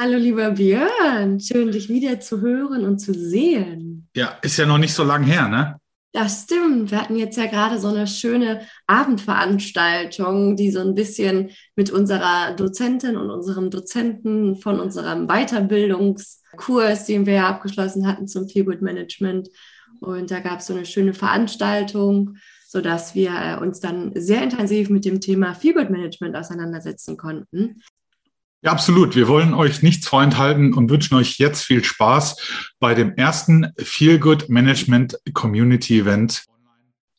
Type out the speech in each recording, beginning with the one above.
Hallo lieber Björn, schön dich wieder zu hören und zu sehen. Ja, ist ja noch nicht so lang her, ne? Das stimmt. Wir hatten jetzt ja gerade so eine schöne Abendveranstaltung, die so ein bisschen mit unserer Dozentin und unserem Dozenten von unserem Weiterbildungskurs, den wir ja abgeschlossen hatten zum Feelgood Management. Und da gab es so eine schöne Veranstaltung, sodass wir äh, uns dann sehr intensiv mit dem Thema Feelgood Management auseinandersetzen konnten. Ja, absolut. Wir wollen euch nichts vorenthalten und wünschen euch jetzt viel Spaß bei dem ersten Feel Good Management Community Event.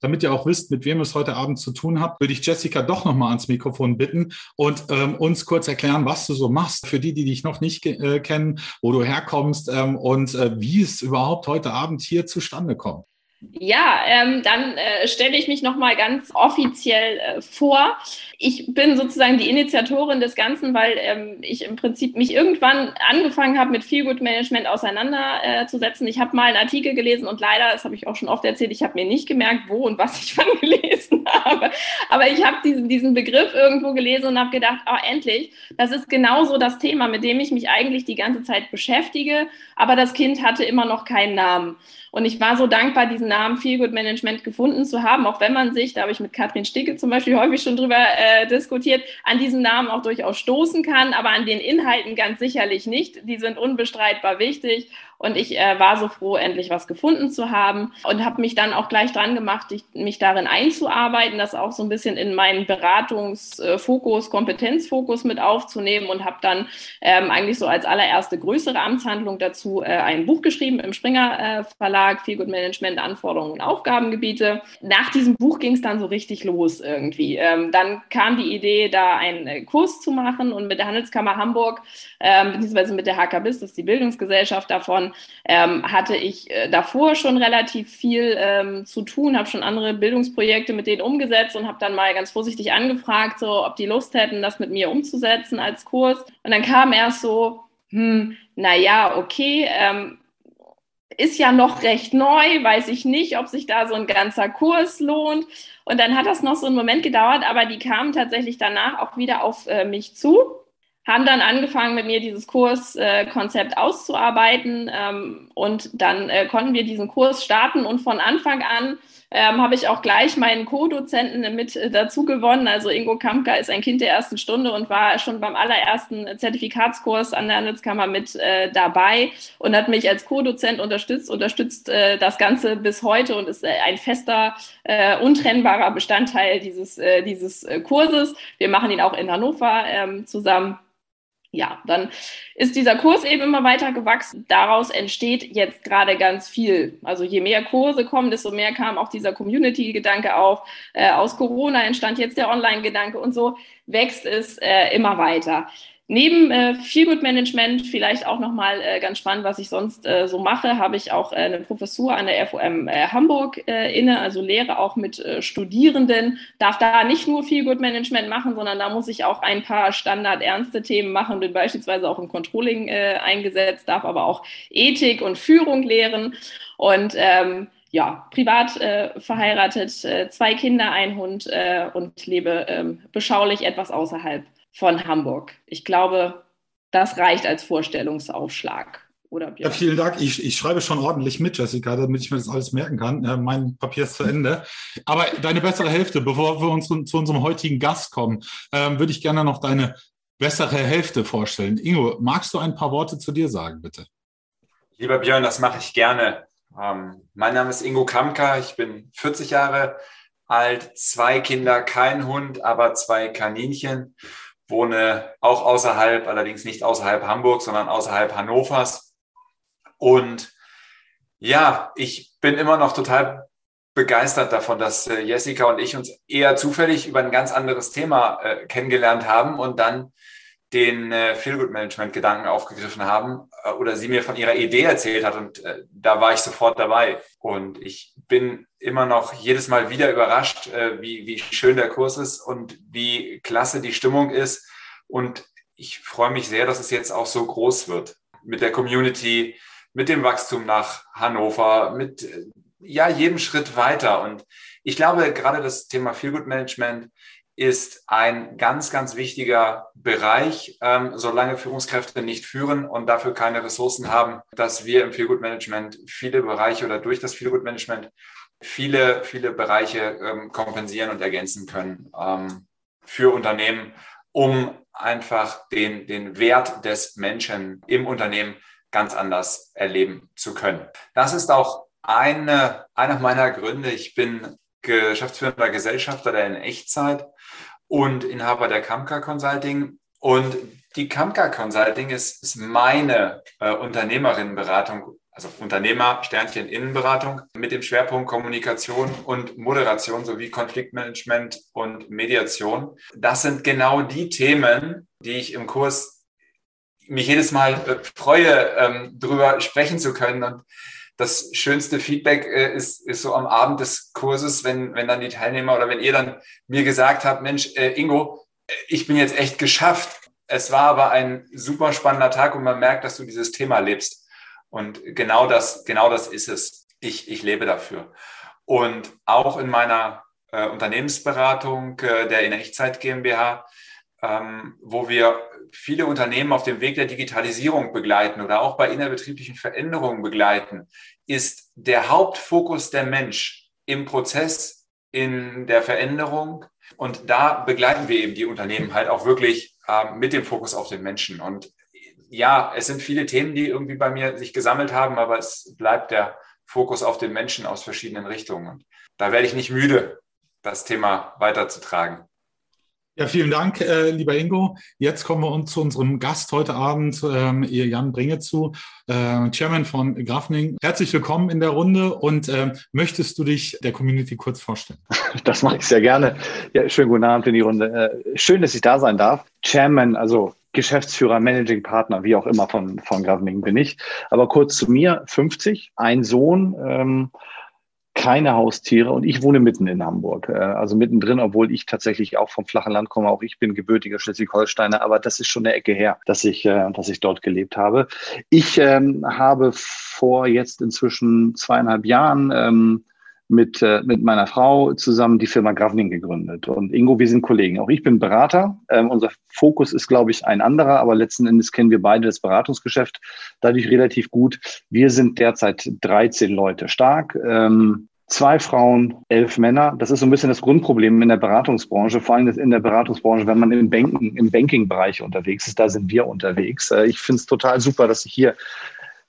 Damit ihr auch wisst, mit wem es heute Abend zu tun habt, würde ich Jessica doch nochmal ans Mikrofon bitten und ähm, uns kurz erklären, was du so machst, für die, die dich noch nicht äh, kennen, wo du herkommst ähm, und äh, wie es überhaupt heute Abend hier zustande kommt. Ja, ähm, dann äh, stelle ich mich nochmal ganz offiziell äh, vor. Ich bin sozusagen die Initiatorin des Ganzen, weil ähm, ich im Prinzip mich irgendwann angefangen habe, mit Feelgood Management auseinanderzusetzen. Äh, ich habe mal einen Artikel gelesen und leider, das habe ich auch schon oft erzählt, ich habe mir nicht gemerkt, wo und was ich wann gelesen habe. Aber ich habe diesen, diesen Begriff irgendwo gelesen und habe gedacht, oh, endlich, das ist genauso das Thema, mit dem ich mich eigentlich die ganze Zeit beschäftige. Aber das Kind hatte immer noch keinen Namen. Und ich war so dankbar, diesen Namen Feelgood Management gefunden zu haben, auch wenn man sich, da habe ich mit Katrin Sticke zum Beispiel häufig schon drüber äh, diskutiert, an diesem Namen auch durchaus stoßen kann, aber an den Inhalten ganz sicherlich nicht. Die sind unbestreitbar wichtig und ich äh, war so froh, endlich was gefunden zu haben und habe mich dann auch gleich dran gemacht, ich, mich darin einzuarbeiten, das auch so ein bisschen in meinen Beratungsfokus, Kompetenzfokus mit aufzunehmen und habe dann ähm, eigentlich so als allererste größere Amtshandlung dazu äh, ein Buch geschrieben im Springer äh, Verlag, Feel Good Management, Anforderungen und Aufgabengebiete. Nach diesem Buch ging es dann so richtig los irgendwie. Ähm, dann kam die Idee, da einen äh, Kurs zu machen und mit der Handelskammer Hamburg, ähm, beziehungsweise mit der HKBIS, das ist die Bildungsgesellschaft davon, ähm, hatte ich äh, davor schon relativ viel ähm, zu tun, habe schon andere Bildungsprojekte mit denen umgesetzt und habe dann mal ganz vorsichtig angefragt, so ob die Lust hätten, das mit mir umzusetzen als Kurs. Und dann kam erst so, hm, naja, okay, ähm, ist ja noch recht neu, weiß ich nicht, ob sich da so ein ganzer Kurs lohnt. Und dann hat das noch so einen Moment gedauert, aber die kamen tatsächlich danach auch wieder auf äh, mich zu haben dann angefangen, mit mir dieses Kurskonzept äh, auszuarbeiten ähm, und dann äh, konnten wir diesen Kurs starten und von Anfang an ähm, habe ich auch gleich meinen Co-Dozenten mit äh, dazu gewonnen. Also Ingo Kampka ist ein Kind der ersten Stunde und war schon beim allerersten Zertifikatskurs an der Handelskammer mit dabei und hat mich als Co-Dozent unterstützt, unterstützt das Ganze bis heute und ist ein fester, untrennbarer Bestandteil dieses, dieses Kurses. Wir machen ihn auch in Hannover ähm, zusammen ja, dann ist dieser Kurs eben immer weiter gewachsen. Daraus entsteht jetzt gerade ganz viel. Also je mehr Kurse kommen, desto mehr kam auch dieser Community-Gedanke auf. Äh, aus Corona entstand jetzt der Online-Gedanke und so wächst es äh, immer weiter. Neben äh, Feelgood Management, vielleicht auch nochmal äh, ganz spannend, was ich sonst äh, so mache, habe ich auch äh, eine Professur an der FOM äh, Hamburg äh, inne, also lehre auch mit äh, Studierenden, darf da nicht nur Feelgood Management machen, sondern da muss ich auch ein paar standardernste Themen machen, bin beispielsweise auch im Controlling äh, eingesetzt, darf aber auch Ethik und Führung lehren. Und ähm, ja, privat äh, verheiratet, äh, zwei Kinder, ein Hund äh, und lebe äh, beschaulich etwas außerhalb von Hamburg. Ich glaube, das reicht als Vorstellungsaufschlag. Oder ja, vielen Dank. Ich, ich, schreibe schon ordentlich mit, Jessica, damit ich mir das alles merken kann. Äh, mein Papier ist zu Ende. Aber deine bessere Hälfte, bevor wir uns zu unserem heutigen Gast kommen, ähm, würde ich gerne noch deine bessere Hälfte vorstellen. Ingo, magst du ein paar Worte zu dir sagen, bitte? Lieber Björn, das mache ich gerne. Ähm, mein Name ist Ingo Kamka. Ich bin 40 Jahre alt, zwei Kinder, kein Hund, aber zwei Kaninchen wohne auch außerhalb, allerdings nicht außerhalb Hamburg, sondern außerhalb Hannovers. Und ja, ich bin immer noch total begeistert davon, dass äh, Jessica und ich uns eher zufällig über ein ganz anderes Thema äh, kennengelernt haben und dann den äh, Feel-Good-Management-Gedanken aufgegriffen haben äh, oder sie mir von ihrer Idee erzählt hat und äh, da war ich sofort dabei. Und ich bin immer noch jedes Mal wieder überrascht, äh, wie, wie schön der Kurs ist und wie klasse die Stimmung ist. Und ich freue mich sehr, dass es jetzt auch so groß wird mit der Community, mit dem Wachstum nach Hannover, mit äh, ja, jedem Schritt weiter. Und ich glaube, gerade das Thema Feel-Good-Management ist ein ganz, ganz wichtiger Bereich, ähm, solange Führungskräfte nicht führen und dafür keine Ressourcen haben, dass wir im Feelgood Management viele Bereiche oder durch das Feelgood Management viele, viele Bereiche ähm, kompensieren und ergänzen können ähm, für Unternehmen, um einfach den, den Wert des Menschen im Unternehmen ganz anders erleben zu können. Das ist auch eine, einer meiner Gründe. Ich bin geschäftsführender Gesellschafter der in Echtzeit und Inhaber der Kamka Consulting. Und die Kamka Consulting ist, ist meine äh, Unternehmerinnenberatung, also Unternehmer, Sternchen Innenberatung mit dem Schwerpunkt Kommunikation und Moderation sowie Konfliktmanagement und Mediation. Das sind genau die Themen, die ich im Kurs mich jedes Mal äh, freue, ähm, drüber sprechen zu können. Und das schönste Feedback äh, ist, ist so am Abend des Kurses, wenn, wenn dann die Teilnehmer oder wenn ihr dann mir gesagt habt, Mensch, äh, Ingo, äh, ich bin jetzt echt geschafft. Es war aber ein super spannender Tag und man merkt, dass du dieses Thema lebst. Und genau das, genau das ist es. Ich, ich lebe dafür. Und auch in meiner äh, Unternehmensberatung äh, der In Echtzeit GmbH, ähm, wo wir viele Unternehmen auf dem Weg der Digitalisierung begleiten oder auch bei innerbetrieblichen Veränderungen begleiten, ist der Hauptfokus der Mensch im Prozess, in der Veränderung. Und da begleiten wir eben die Unternehmen halt auch wirklich äh, mit dem Fokus auf den Menschen. Und ja, es sind viele Themen, die irgendwie bei mir sich gesammelt haben, aber es bleibt der Fokus auf den Menschen aus verschiedenen Richtungen. Und da werde ich nicht müde, das Thema weiterzutragen. Ja, vielen Dank, äh, lieber Ingo. Jetzt kommen wir uns zu unserem Gast heute Abend, ähm, Jan Bringezu, äh, Chairman von Grafning. Herzlich willkommen in der Runde und äh, möchtest du dich der Community kurz vorstellen? Das mache ich sehr gerne. Ja, schönen guten Abend in die Runde. Äh, schön, dass ich da sein darf. Chairman, also Geschäftsführer, Managing Partner, wie auch immer von, von Governing bin ich. Aber kurz zu mir, 50, ein Sohn, ähm, keine Haustiere und ich wohne mitten in Hamburg, äh, also mittendrin, obwohl ich tatsächlich auch vom flachen Land komme. Auch ich bin gebürtiger Schleswig-Holsteiner, aber das ist schon eine Ecke her, dass ich, äh, dass ich dort gelebt habe. Ich ähm, habe vor jetzt inzwischen zweieinhalb Jahren ähm, mit, äh, mit meiner Frau zusammen die Firma Gravning gegründet. Und Ingo, wir sind Kollegen. Auch ich bin Berater. Ähm, unser Fokus ist, glaube ich, ein anderer, aber letzten Endes kennen wir beide das Beratungsgeschäft dadurch relativ gut. Wir sind derzeit 13 Leute stark. Ähm, zwei Frauen, elf Männer. Das ist so ein bisschen das Grundproblem in der Beratungsbranche, vor allem in der Beratungsbranche, wenn man im Banking, im Banking-Bereich unterwegs ist. Da sind wir unterwegs. Äh, ich finde es total super, dass ich hier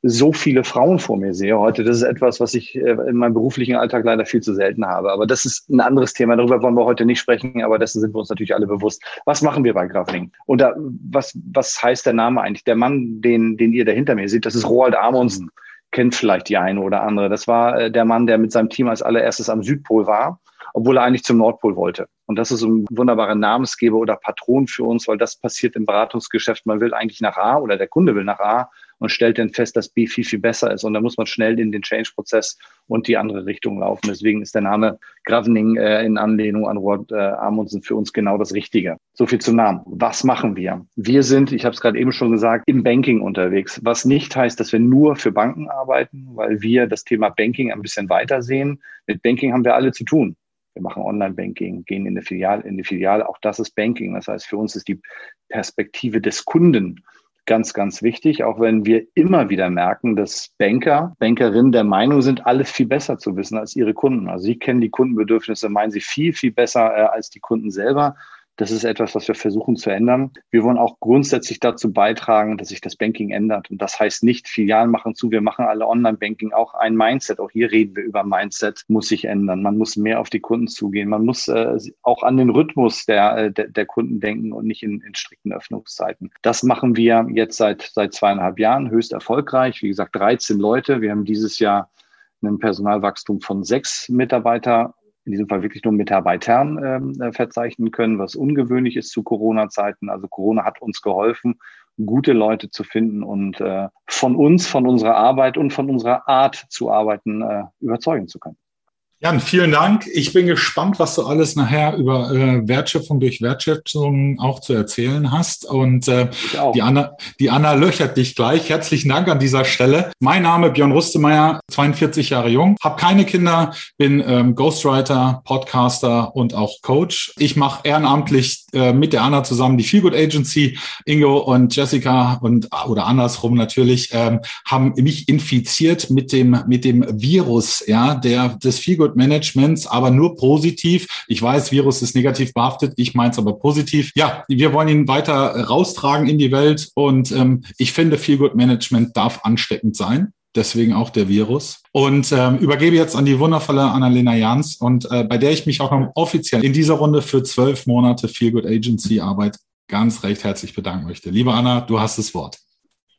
so viele Frauen vor mir sehe heute. Das ist etwas, was ich äh, in meinem beruflichen Alltag leider viel zu selten habe. Aber das ist ein anderes Thema. Darüber wollen wir heute nicht sprechen, aber dessen sind wir uns natürlich alle bewusst. Was machen wir bei Grafling? Und da, was, was heißt der Name eigentlich? Der Mann, den, den ihr da hinter mir seht, das ist Roald Amundsen. Kennt vielleicht die eine oder andere. Das war äh, der Mann, der mit seinem Team als allererstes am Südpol war obwohl er eigentlich zum Nordpol wollte. Und das ist ein wunderbarer Namensgeber oder Patron für uns, weil das passiert im Beratungsgeschäft. Man will eigentlich nach A oder der Kunde will nach A und stellt dann fest, dass B viel, viel besser ist. Und da muss man schnell in den Change-Prozess und die andere Richtung laufen. Deswegen ist der Name Gravening äh, in Anlehnung an Robert äh, Amundsen für uns genau das Richtige. So viel zum Namen. Was machen wir? Wir sind, ich habe es gerade eben schon gesagt, im Banking unterwegs, was nicht heißt, dass wir nur für Banken arbeiten, weil wir das Thema Banking ein bisschen weiter sehen. Mit Banking haben wir alle zu tun. Wir machen Online-Banking, gehen in die Filiale, in die Filiale. Auch das ist Banking. Das heißt, für uns ist die Perspektive des Kunden ganz, ganz wichtig, auch wenn wir immer wieder merken, dass Banker, Bankerinnen der Meinung sind, alles viel besser zu wissen als ihre Kunden. Also sie kennen die Kundenbedürfnisse, meinen sie viel, viel besser äh, als die Kunden selber. Das ist etwas, was wir versuchen zu ändern. Wir wollen auch grundsätzlich dazu beitragen, dass sich das Banking ändert. Und das heißt nicht, Filialen machen zu, wir machen alle Online-Banking, auch ein Mindset. Auch hier reden wir über Mindset, muss sich ändern. Man muss mehr auf die Kunden zugehen. Man muss äh, auch an den Rhythmus der, äh, der, der Kunden denken und nicht in, in strikten Öffnungszeiten. Das machen wir jetzt seit, seit zweieinhalb Jahren höchst erfolgreich. Wie gesagt, 13 Leute. Wir haben dieses Jahr ein Personalwachstum von sechs Mitarbeiter in diesem Fall wirklich nur Mitarbeitern ähm, äh, verzeichnen können, was ungewöhnlich ist zu Corona-Zeiten. Also Corona hat uns geholfen, gute Leute zu finden und äh, von uns, von unserer Arbeit und von unserer Art zu arbeiten äh, überzeugen zu können. Jan, vielen Dank. Ich bin gespannt, was du alles nachher über äh, Wertschöpfung durch Wertschöpfung auch zu erzählen hast. Und äh, die, Anna, die Anna löchert dich gleich. Herzlichen Dank an dieser Stelle. Mein Name Björn Rustemeyer, 42 Jahre jung, habe keine Kinder, bin ähm, Ghostwriter, Podcaster und auch Coach. Ich mache ehrenamtlich äh, mit der Anna zusammen die Feelgood Agency. Ingo und Jessica und oder andersrum natürlich ähm, haben mich infiziert mit dem mit dem Virus, ja, der des Feelgood Password Managements, aber nur positiv. Ich weiß, Virus ist negativ behaftet, ich meine es aber positiv. Ja, wir wollen ihn weiter raustragen in die Welt und ähm, ich finde, Feelgood Management darf ansteckend sein deswegen auch der Virus. Und ähm, übergebe jetzt an die wundervolle Annalena Jans und äh, bei der ich mich auch noch offiziell in dieser Runde für zwölf Monate Feelgood Agency Arbeit ganz recht herzlich bedanken möchte. Liebe Anna, du hast das Wort.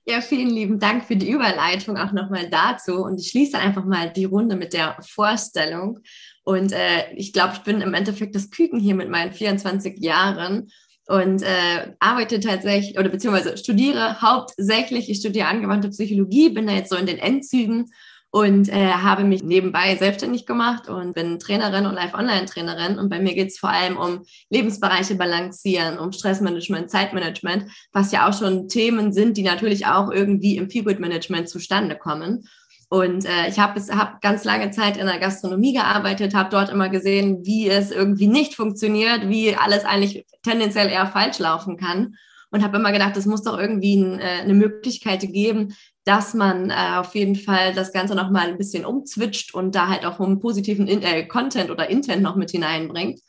Ja, vielen lieben Dank für die Überleitung auch nochmal dazu. Und ich schließe einfach mal die Runde mit der Vorstellung. Und äh, ich glaube, ich bin im Endeffekt das Küken hier mit meinen 24 Jahren und äh, arbeite tatsächlich oder beziehungsweise studiere hauptsächlich, ich studiere angewandte Psychologie, bin da jetzt so in den Endzügen und äh, habe mich nebenbei selbstständig gemacht und bin Trainerin und Live-Online-Trainerin. Und bei mir geht es vor allem um Lebensbereiche balancieren, um Stressmanagement, Zeitmanagement, was ja auch schon Themen sind, die natürlich auch irgendwie im Feelgood-Management zustande kommen. Und äh, ich habe hab ganz lange Zeit in der Gastronomie gearbeitet, habe dort immer gesehen, wie es irgendwie nicht funktioniert, wie alles eigentlich tendenziell eher falsch laufen kann. Und habe immer gedacht, es muss doch irgendwie ein, äh, eine Möglichkeit geben, dass man äh, auf jeden Fall das Ganze nochmal ein bisschen umzwitscht und da halt auch einen positiven in äh, Content oder Intent noch mit hineinbringt.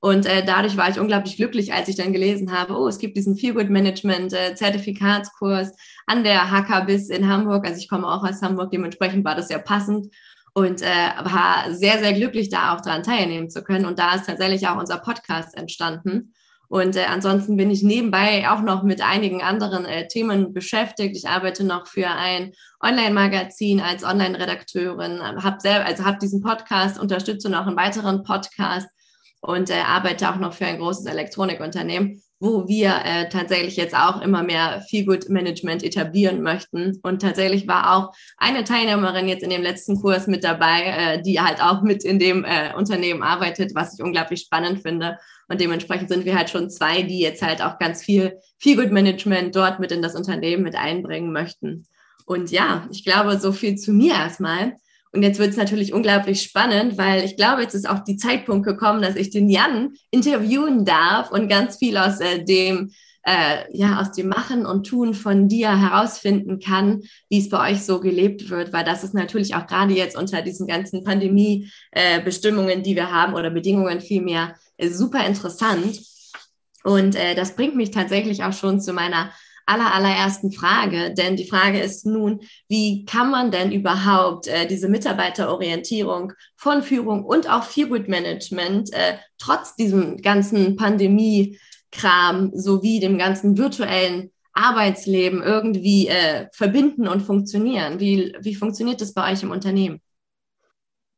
Und äh, dadurch war ich unglaublich glücklich, als ich dann gelesen habe, oh, es gibt diesen Feelgood Management äh, Zertifikatskurs an der HKBIS in Hamburg. Also ich komme auch aus Hamburg, dementsprechend war das sehr passend und äh, war sehr, sehr glücklich, da auch daran teilnehmen zu können. Und da ist tatsächlich auch unser Podcast entstanden. Und äh, ansonsten bin ich nebenbei auch noch mit einigen anderen äh, Themen beschäftigt. Ich arbeite noch für ein Online-Magazin als Online-Redakteurin, habe selber, also habe diesen Podcast, unterstütze noch einen weiteren Podcast und äh, arbeite auch noch für ein großes Elektronikunternehmen, wo wir äh, tatsächlich jetzt auch immer mehr Feelgood-Management etablieren möchten. Und tatsächlich war auch eine Teilnehmerin jetzt in dem letzten Kurs mit dabei, äh, die halt auch mit in dem äh, Unternehmen arbeitet, was ich unglaublich spannend finde. Und dementsprechend sind wir halt schon zwei, die jetzt halt auch ganz viel Feelgood-Management dort mit in das Unternehmen mit einbringen möchten. Und ja, ich glaube, so viel zu mir erstmal. Und jetzt wird es natürlich unglaublich spannend, weil ich glaube, jetzt ist auch die Zeitpunkt gekommen, dass ich den Jan interviewen darf und ganz viel aus äh, dem äh, ja aus dem Machen und Tun von dir herausfinden kann, wie es bei euch so gelebt wird, weil das ist natürlich auch gerade jetzt unter diesen ganzen Pandemie-Bestimmungen, äh, die wir haben oder Bedingungen vielmehr super interessant. Und äh, das bringt mich tatsächlich auch schon zu meiner aller, allerersten Frage. Denn die Frage ist nun, wie kann man denn überhaupt äh, diese Mitarbeiterorientierung von Führung und auch Feelgood Management äh, trotz diesem ganzen Pandemie-Kram sowie dem ganzen virtuellen Arbeitsleben irgendwie äh, verbinden und funktionieren? Wie, wie funktioniert das bei euch im Unternehmen?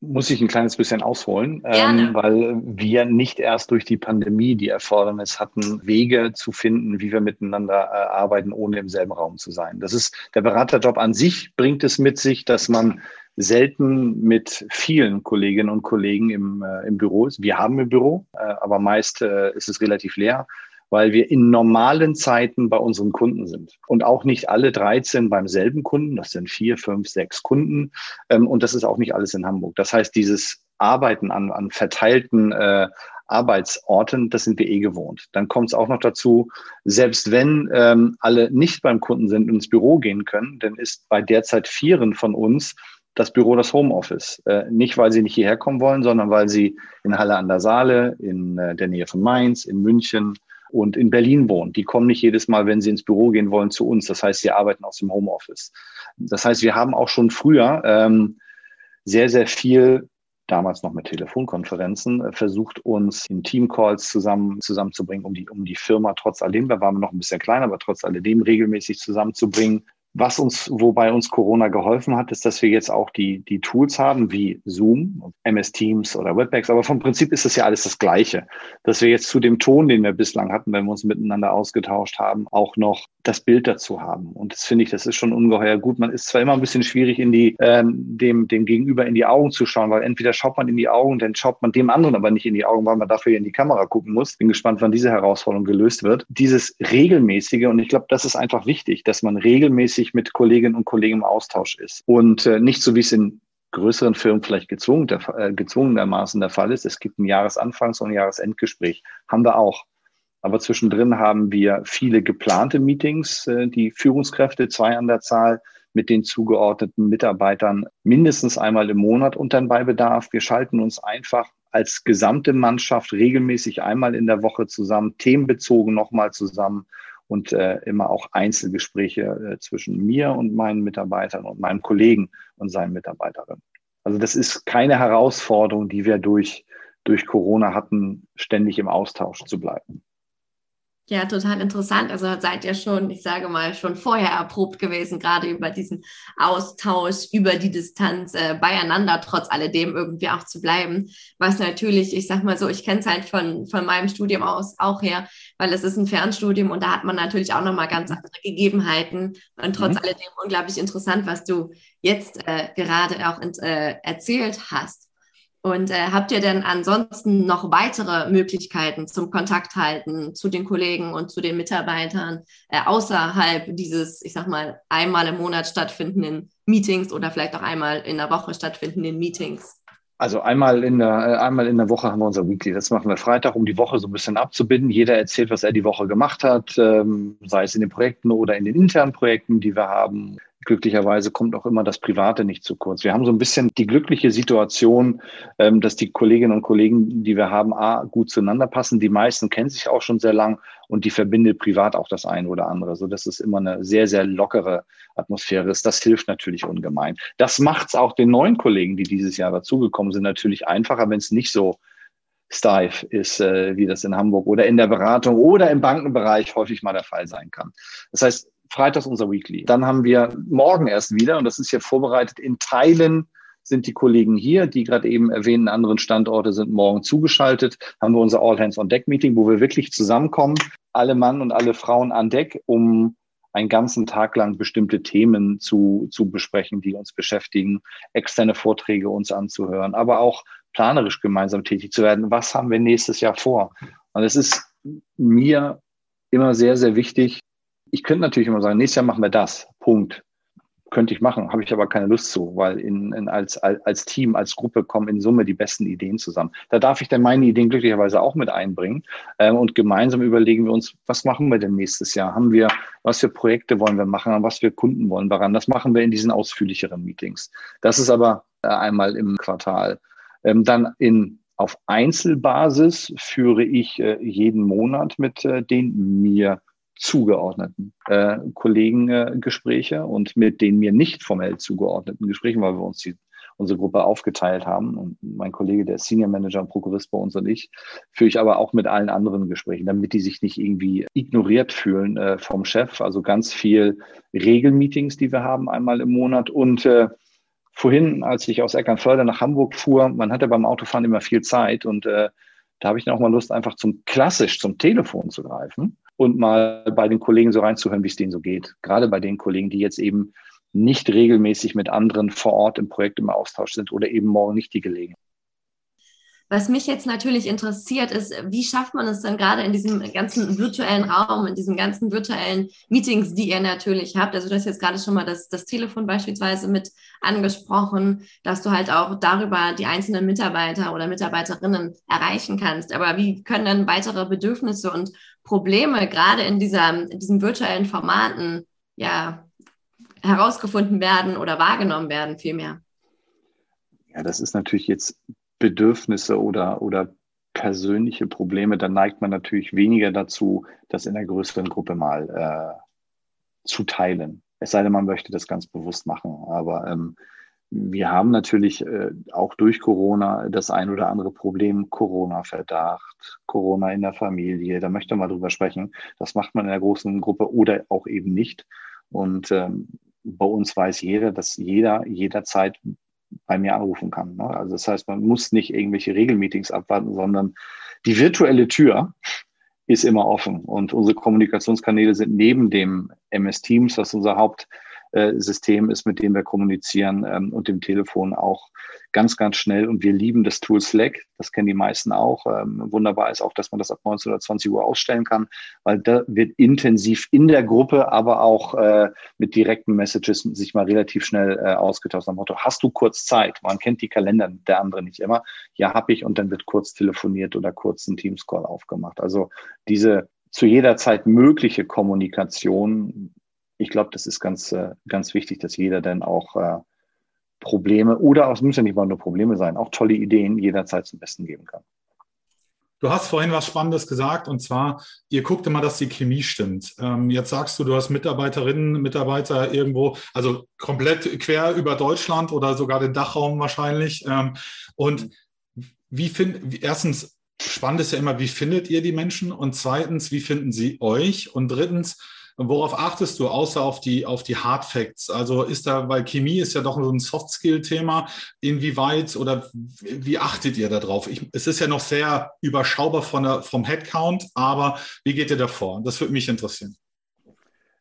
Muss ich ein kleines bisschen ausholen, ähm, weil wir nicht erst durch die Pandemie die Erfordernis hatten, Wege zu finden, wie wir miteinander äh, arbeiten, ohne im selben Raum zu sein. Das ist der Beraterjob an sich bringt es mit sich, dass man selten mit vielen Kolleginnen und Kollegen im, äh, im Büro ist. Wir haben ein Büro, äh, aber meist äh, ist es relativ leer weil wir in normalen Zeiten bei unseren Kunden sind. Und auch nicht alle 13 beim selben Kunden, das sind vier, fünf, sechs Kunden. Ähm, und das ist auch nicht alles in Hamburg. Das heißt, dieses Arbeiten an, an verteilten äh, Arbeitsorten, das sind wir eh gewohnt. Dann kommt es auch noch dazu, selbst wenn ähm, alle nicht beim Kunden sind und ins Büro gehen können, dann ist bei derzeit vieren von uns das Büro das Homeoffice. Äh, nicht, weil sie nicht hierher kommen wollen, sondern weil sie in Halle an der Saale, in äh, der Nähe von Mainz, in München, und in Berlin wohnen. Die kommen nicht jedes Mal, wenn sie ins Büro gehen wollen, zu uns. Das heißt, sie arbeiten aus dem Homeoffice. Das heißt, wir haben auch schon früher ähm, sehr, sehr viel damals noch mit Telefonkonferenzen, äh, versucht uns in Teamcalls zusammen, zusammenzubringen, um die, um die Firma trotz alledem, da waren wir noch ein bisschen kleiner, aber trotz alledem regelmäßig zusammenzubringen. Was uns, wobei uns Corona geholfen hat, ist, dass wir jetzt auch die, die Tools haben wie Zoom, MS Teams oder Webex. Aber vom Prinzip ist es ja alles das Gleiche. Dass wir jetzt zu dem Ton, den wir bislang hatten, wenn wir uns miteinander ausgetauscht haben, auch noch das Bild dazu haben. Und das finde ich, das ist schon ungeheuer gut. Man ist zwar immer ein bisschen schwierig, in die, ähm, dem, dem Gegenüber in die Augen zu schauen, weil entweder schaut man in die Augen, dann schaut man dem anderen aber nicht in die Augen, weil man dafür in die Kamera gucken muss. Bin gespannt, wann diese Herausforderung gelöst wird. Dieses regelmäßige, und ich glaube, das ist einfach wichtig, dass man regelmäßig mit Kolleginnen und Kollegen im Austausch ist. Und äh, nicht so, wie es in größeren Firmen vielleicht gezwungen, der, äh, gezwungenermaßen der Fall ist. Es gibt ein Jahresanfangs- und ein Jahresendgespräch. Haben wir auch. Aber zwischendrin haben wir viele geplante Meetings, äh, die Führungskräfte, zwei an der Zahl, mit den zugeordneten Mitarbeitern mindestens einmal im Monat und dann bei Bedarf. Wir schalten uns einfach als gesamte Mannschaft regelmäßig einmal in der Woche zusammen, themenbezogen nochmal zusammen und äh, immer auch Einzelgespräche äh, zwischen mir und meinen Mitarbeitern und meinem Kollegen und seinen Mitarbeiterinnen. Also das ist keine Herausforderung, die wir durch, durch Corona hatten, ständig im Austausch zu bleiben. Ja, total interessant. Also seid ihr schon, ich sage mal, schon vorher erprobt gewesen, gerade über diesen Austausch, über die Distanz äh, beieinander, trotz alledem irgendwie auch zu bleiben. Was natürlich, ich sag mal so, ich kenne es halt von, von meinem Studium aus auch her, weil es ist ein Fernstudium und da hat man natürlich auch nochmal ganz andere Gegebenheiten. Und trotz mhm. alledem unglaublich interessant, was du jetzt äh, gerade auch äh, erzählt hast. Und äh, habt ihr denn ansonsten noch weitere Möglichkeiten zum Kontakt halten zu den Kollegen und zu den Mitarbeitern äh, außerhalb dieses, ich sag mal, einmal im Monat stattfindenden Meetings oder vielleicht auch einmal in der Woche stattfindenden Meetings? Also einmal in der, äh, einmal in der Woche haben wir unser Weekly. Das machen wir Freitag, um die Woche so ein bisschen abzubinden. Jeder erzählt, was er die Woche gemacht hat, ähm, sei es in den Projekten oder in den internen Projekten, die wir haben glücklicherweise kommt auch immer das Private nicht zu kurz. Wir haben so ein bisschen die glückliche Situation, ähm, dass die Kolleginnen und Kollegen, die wir haben, A, gut zueinander passen. Die meisten kennen sich auch schon sehr lang und die verbindet privat auch das eine oder andere, so dass es immer eine sehr, sehr lockere Atmosphäre ist. Das hilft natürlich ungemein. Das macht es auch den neuen Kollegen, die dieses Jahr dazugekommen sind, natürlich einfacher, wenn es nicht so steif ist, äh, wie das in Hamburg oder in der Beratung oder im Bankenbereich häufig mal der Fall sein kann. Das heißt, Freitags unser Weekly. Dann haben wir morgen erst wieder, und das ist hier vorbereitet, in Teilen sind die Kollegen hier, die gerade eben erwähnten anderen Standorte sind morgen zugeschaltet, haben wir unser All Hands on Deck Meeting, wo wir wirklich zusammenkommen, alle Mann und alle Frauen an Deck, um einen ganzen Tag lang bestimmte Themen zu, zu besprechen, die uns beschäftigen, externe Vorträge uns anzuhören, aber auch planerisch gemeinsam tätig zu werden. Was haben wir nächstes Jahr vor? Und es ist mir immer sehr, sehr wichtig, ich könnte natürlich immer sagen, nächstes Jahr machen wir das. Punkt. Könnte ich machen, habe ich aber keine Lust zu, weil in, in als, als Team, als Gruppe kommen in Summe die besten Ideen zusammen. Da darf ich dann meine Ideen glücklicherweise auch mit einbringen äh, und gemeinsam überlegen wir uns, was machen wir denn nächstes Jahr? Haben wir, was für Projekte wollen wir machen, was für Kunden wollen wir ran? Das machen wir in diesen ausführlicheren Meetings. Das ist aber äh, einmal im Quartal. Ähm, dann in auf Einzelbasis führe ich äh, jeden Monat mit äh, den mir zugeordneten äh, Kollegen äh, Gespräche und mit den mir nicht formell zugeordneten Gesprächen, weil wir uns die, unsere Gruppe aufgeteilt haben. Und mein Kollege, der Senior Manager und Prokurist bei uns und ich, führe ich aber auch mit allen anderen Gesprächen, damit die sich nicht irgendwie ignoriert fühlen äh, vom Chef. Also ganz viel Regelmeetings, die wir haben, einmal im Monat. Und äh, vorhin, als ich aus Eckernförde nach Hamburg fuhr, man hatte beim Autofahren immer viel Zeit und äh, da habe ich dann auch mal Lust, einfach zum klassisch zum Telefon zu greifen und mal bei den Kollegen so reinzuhören, wie es denen so geht. Gerade bei den Kollegen, die jetzt eben nicht regelmäßig mit anderen vor Ort im Projekt im Austausch sind oder eben morgen nicht die Gelegenheit. Was mich jetzt natürlich interessiert, ist, wie schafft man es denn gerade in diesem ganzen virtuellen Raum, in diesen ganzen virtuellen Meetings, die ihr natürlich habt? Also du hast jetzt gerade schon mal das, das Telefon beispielsweise mit angesprochen, dass du halt auch darüber die einzelnen Mitarbeiter oder Mitarbeiterinnen erreichen kannst. Aber wie können dann weitere Bedürfnisse und Probleme gerade in, dieser, in diesen virtuellen Formaten ja, herausgefunden werden oder wahrgenommen werden vielmehr? Ja, das ist natürlich jetzt Bedürfnisse oder, oder persönliche Probleme, dann neigt man natürlich weniger dazu, das in einer größeren Gruppe mal äh, zu teilen. Es sei denn, man möchte das ganz bewusst machen. Aber ähm, wir haben natürlich äh, auch durch Corona das ein oder andere Problem, Corona-Verdacht, Corona in der Familie, da möchte man drüber sprechen. Das macht man in einer großen Gruppe oder auch eben nicht. Und ähm, bei uns weiß jeder, dass jeder jederzeit bei mir anrufen kann. Ne? Also das heißt, man muss nicht irgendwelche Regelmeetings abwarten, sondern die virtuelle Tür ist immer offen. Und unsere Kommunikationskanäle sind neben dem MS Teams, was unser Haupt System ist, mit dem wir kommunizieren ähm, und dem Telefon auch ganz, ganz schnell. Und wir lieben das Tool Slack. Das kennen die meisten auch. Ähm, wunderbar ist auch, dass man das ab 19 oder 20 Uhr ausstellen kann, weil da wird intensiv in der Gruppe, aber auch äh, mit direkten Messages sich mal relativ schnell äh, ausgetauscht. Am Motto, hast du kurz Zeit? Man kennt die Kalender der andere nicht immer. Ja, habe ich. Und dann wird kurz telefoniert oder kurz ein Teams-Call aufgemacht. Also diese zu jeder Zeit mögliche Kommunikation ich glaube, das ist ganz, äh, ganz wichtig, dass jeder dann auch äh, Probleme oder es müssen ja nicht mal nur Probleme sein, auch tolle Ideen jederzeit zum Besten geben kann. Du hast vorhin was Spannendes gesagt und zwar, ihr guckt immer, dass die Chemie stimmt. Ähm, jetzt sagst du, du hast Mitarbeiterinnen, Mitarbeiter irgendwo, also komplett quer über Deutschland oder sogar den Dachraum wahrscheinlich. Ähm, und wie finden, erstens, spannend ist ja immer, wie findet ihr die Menschen? Und zweitens, wie finden sie euch? Und drittens, Worauf achtest du, außer auf die, auf die Hard Facts? Also ist da, weil Chemie ist ja doch so ein Soft-Skill-Thema. Inwieweit oder wie achtet ihr da drauf? Ich, es ist ja noch sehr überschaubar von der, vom Headcount, aber wie geht ihr da vor? Das würde mich interessieren.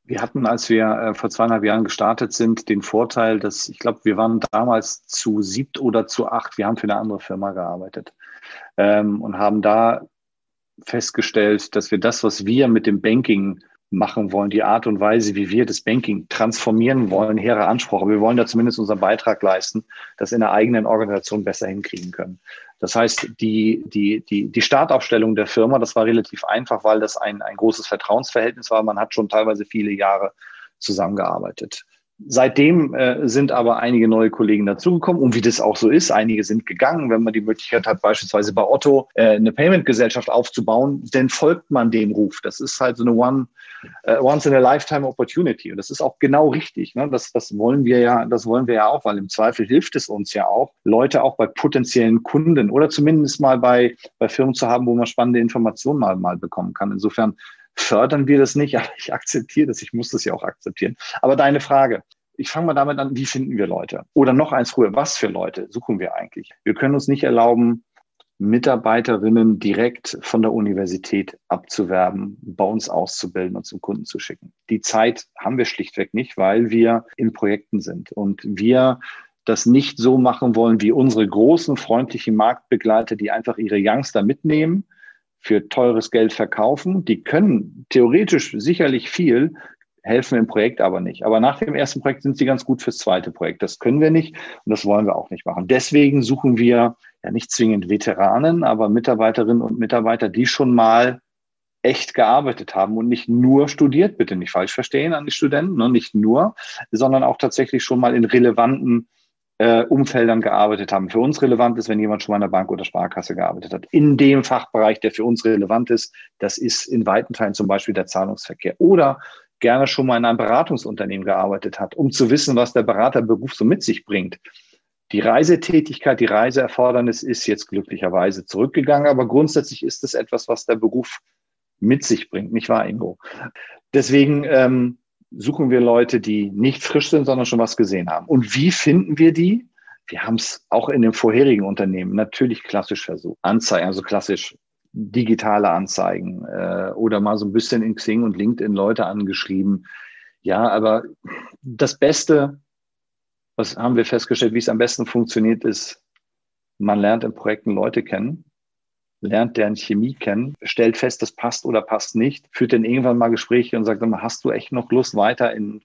Wir hatten, als wir äh, vor zweieinhalb Jahren gestartet sind, den Vorteil, dass ich glaube, wir waren damals zu siebt oder zu acht. Wir haben für eine andere Firma gearbeitet ähm, und haben da festgestellt, dass wir das, was wir mit dem Banking machen wollen, die Art und Weise, wie wir das Banking transformieren wollen, hehrer Anspruch. Aber wir wollen da zumindest unseren Beitrag leisten, das in der eigenen Organisation besser hinkriegen können. Das heißt, die, die, die, die Startaufstellung der Firma, das war relativ einfach, weil das ein, ein großes Vertrauensverhältnis war. Man hat schon teilweise viele Jahre zusammengearbeitet. Seitdem äh, sind aber einige neue Kollegen dazugekommen und wie das auch so ist, einige sind gegangen. Wenn man die Möglichkeit hat, beispielsweise bei Otto äh, eine Payment-Gesellschaft aufzubauen, dann folgt man dem Ruf. Das ist halt so eine One, äh, once in a lifetime Opportunity und das ist auch genau richtig. Ne? Das, das wollen wir ja, das wollen wir ja auch, weil im Zweifel hilft es uns ja auch, Leute auch bei potenziellen Kunden oder zumindest mal bei bei Firmen zu haben, wo man spannende Informationen mal mal bekommen kann. Insofern fördern wir das nicht, aber ich akzeptiere das, ich muss das ja auch akzeptieren. Aber deine Frage, ich fange mal damit an, wie finden wir Leute? Oder noch eins früher, was für Leute suchen wir eigentlich? Wir können uns nicht erlauben, Mitarbeiterinnen direkt von der Universität abzuwerben, bei uns auszubilden und zum Kunden zu schicken. Die Zeit haben wir schlichtweg nicht, weil wir in Projekten sind und wir das nicht so machen wollen wie unsere großen freundlichen Marktbegleiter, die einfach ihre Youngster mitnehmen für teures Geld verkaufen. Die können theoretisch sicherlich viel, helfen im Projekt aber nicht. Aber nach dem ersten Projekt sind sie ganz gut fürs zweite Projekt. Das können wir nicht und das wollen wir auch nicht machen. Deswegen suchen wir ja nicht zwingend Veteranen, aber Mitarbeiterinnen und Mitarbeiter, die schon mal echt gearbeitet haben und nicht nur studiert, bitte nicht falsch verstehen an die Studenten, ne? nicht nur, sondern auch tatsächlich schon mal in relevanten äh, Umfeldern gearbeitet haben. Für uns relevant ist, wenn jemand schon mal in der Bank oder Sparkasse gearbeitet hat. In dem Fachbereich, der für uns relevant ist, das ist in weiten Teilen zum Beispiel der Zahlungsverkehr. Oder gerne schon mal in einem Beratungsunternehmen gearbeitet hat, um zu wissen, was der Beraterberuf so mit sich bringt. Die Reisetätigkeit, die Reiseerfordernis ist jetzt glücklicherweise zurückgegangen, aber grundsätzlich ist es etwas, was der Beruf mit sich bringt, nicht wahr, Ingo? Deswegen ähm, suchen wir Leute, die nicht frisch sind, sondern schon was gesehen haben. Und wie finden wir die? Wir haben es auch in dem vorherigen Unternehmen natürlich klassisch versucht. Anzeigen, also klassisch digitale Anzeigen äh, oder mal so ein bisschen in Xing und LinkedIn Leute angeschrieben. Ja, aber das Beste, was haben wir festgestellt, wie es am besten funktioniert, ist, man lernt in Projekten Leute kennen lernt deren Chemie kennen, stellt fest, das passt oder passt nicht, führt dann irgendwann mal Gespräche und sagt, hast du echt noch Lust, weiter in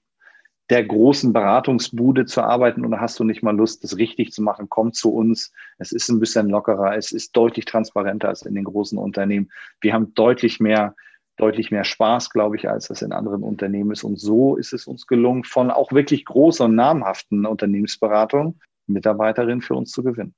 der großen Beratungsbude zu arbeiten oder hast du nicht mal Lust, das richtig zu machen? Komm zu uns. Es ist ein bisschen lockerer. Es ist deutlich transparenter als in den großen Unternehmen. Wir haben deutlich mehr, deutlich mehr Spaß, glaube ich, als das in anderen Unternehmen ist. Und so ist es uns gelungen, von auch wirklich großen und namhaften Unternehmensberatungen Mitarbeiterinnen für uns zu gewinnen.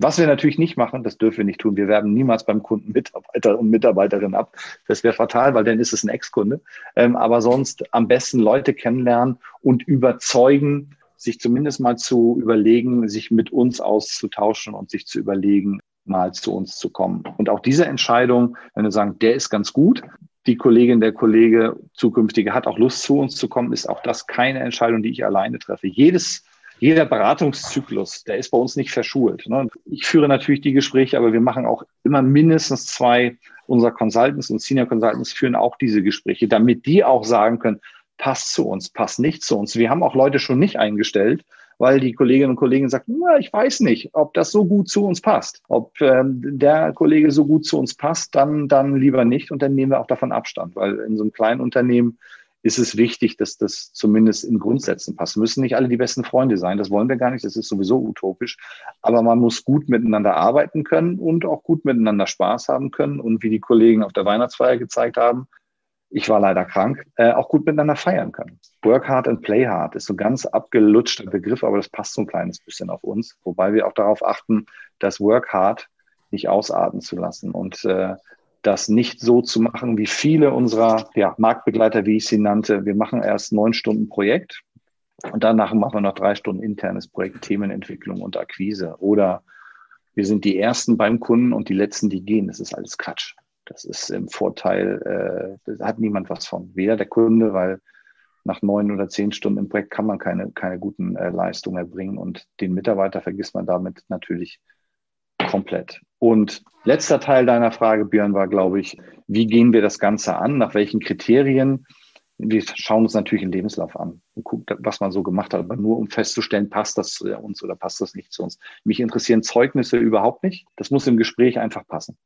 Was wir natürlich nicht machen, das dürfen wir nicht tun. Wir werben niemals beim Kunden Mitarbeiter und Mitarbeiterinnen ab. Das wäre fatal, weil dann ist es ein Ex-Kunde. Ähm, aber sonst am besten Leute kennenlernen und überzeugen, sich zumindest mal zu überlegen, sich mit uns auszutauschen und sich zu überlegen, mal zu uns zu kommen. Und auch diese Entscheidung, wenn wir sagen, der ist ganz gut, die Kollegin, der Kollege zukünftige hat auch Lust zu uns zu kommen, ist auch das keine Entscheidung, die ich alleine treffe. Jedes jeder Beratungszyklus, der ist bei uns nicht verschult. Ne? Ich führe natürlich die Gespräche, aber wir machen auch immer mindestens zwei unserer Consultants und Senior Consultants führen auch diese Gespräche, damit die auch sagen können, passt zu uns, passt nicht zu uns. Wir haben auch Leute schon nicht eingestellt, weil die Kolleginnen und Kollegen sagen, na, ich weiß nicht, ob das so gut zu uns passt. Ob ähm, der Kollege so gut zu uns passt, dann, dann lieber nicht und dann nehmen wir auch davon Abstand, weil in so einem kleinen Unternehmen ist es wichtig, dass das zumindest in Grundsätzen passt. Müssen nicht alle die besten Freunde sein, das wollen wir gar nicht, das ist sowieso utopisch. Aber man muss gut miteinander arbeiten können und auch gut miteinander Spaß haben können. Und wie die Kollegen auf der Weihnachtsfeier gezeigt haben, ich war leider krank, äh, auch gut miteinander feiern können. Work hard and play hard ist so ein ganz abgelutschter Begriff, aber das passt so ein kleines bisschen auf uns, wobei wir auch darauf achten, das Work hard nicht ausarten zu lassen und äh, das nicht so zu machen wie viele unserer ja, Marktbegleiter, wie ich sie nannte. Wir machen erst neun Stunden Projekt und danach machen wir noch drei Stunden internes Projekt, Themenentwicklung und Akquise. Oder wir sind die Ersten beim Kunden und die Letzten, die gehen. Das ist alles Quatsch. Das ist im Vorteil, äh, da hat niemand was von. Weder der Kunde, weil nach neun oder zehn Stunden im Projekt kann man keine, keine guten äh, Leistungen erbringen und den Mitarbeiter vergisst man damit natürlich komplett. Und letzter Teil deiner Frage, Björn, war, glaube ich, wie gehen wir das Ganze an? Nach welchen Kriterien? Wir schauen uns natürlich den Lebenslauf an und gucken, was man so gemacht hat, aber nur um festzustellen, passt das zu uns oder passt das nicht zu uns. Mich interessieren Zeugnisse überhaupt nicht. Das muss im Gespräch einfach passen.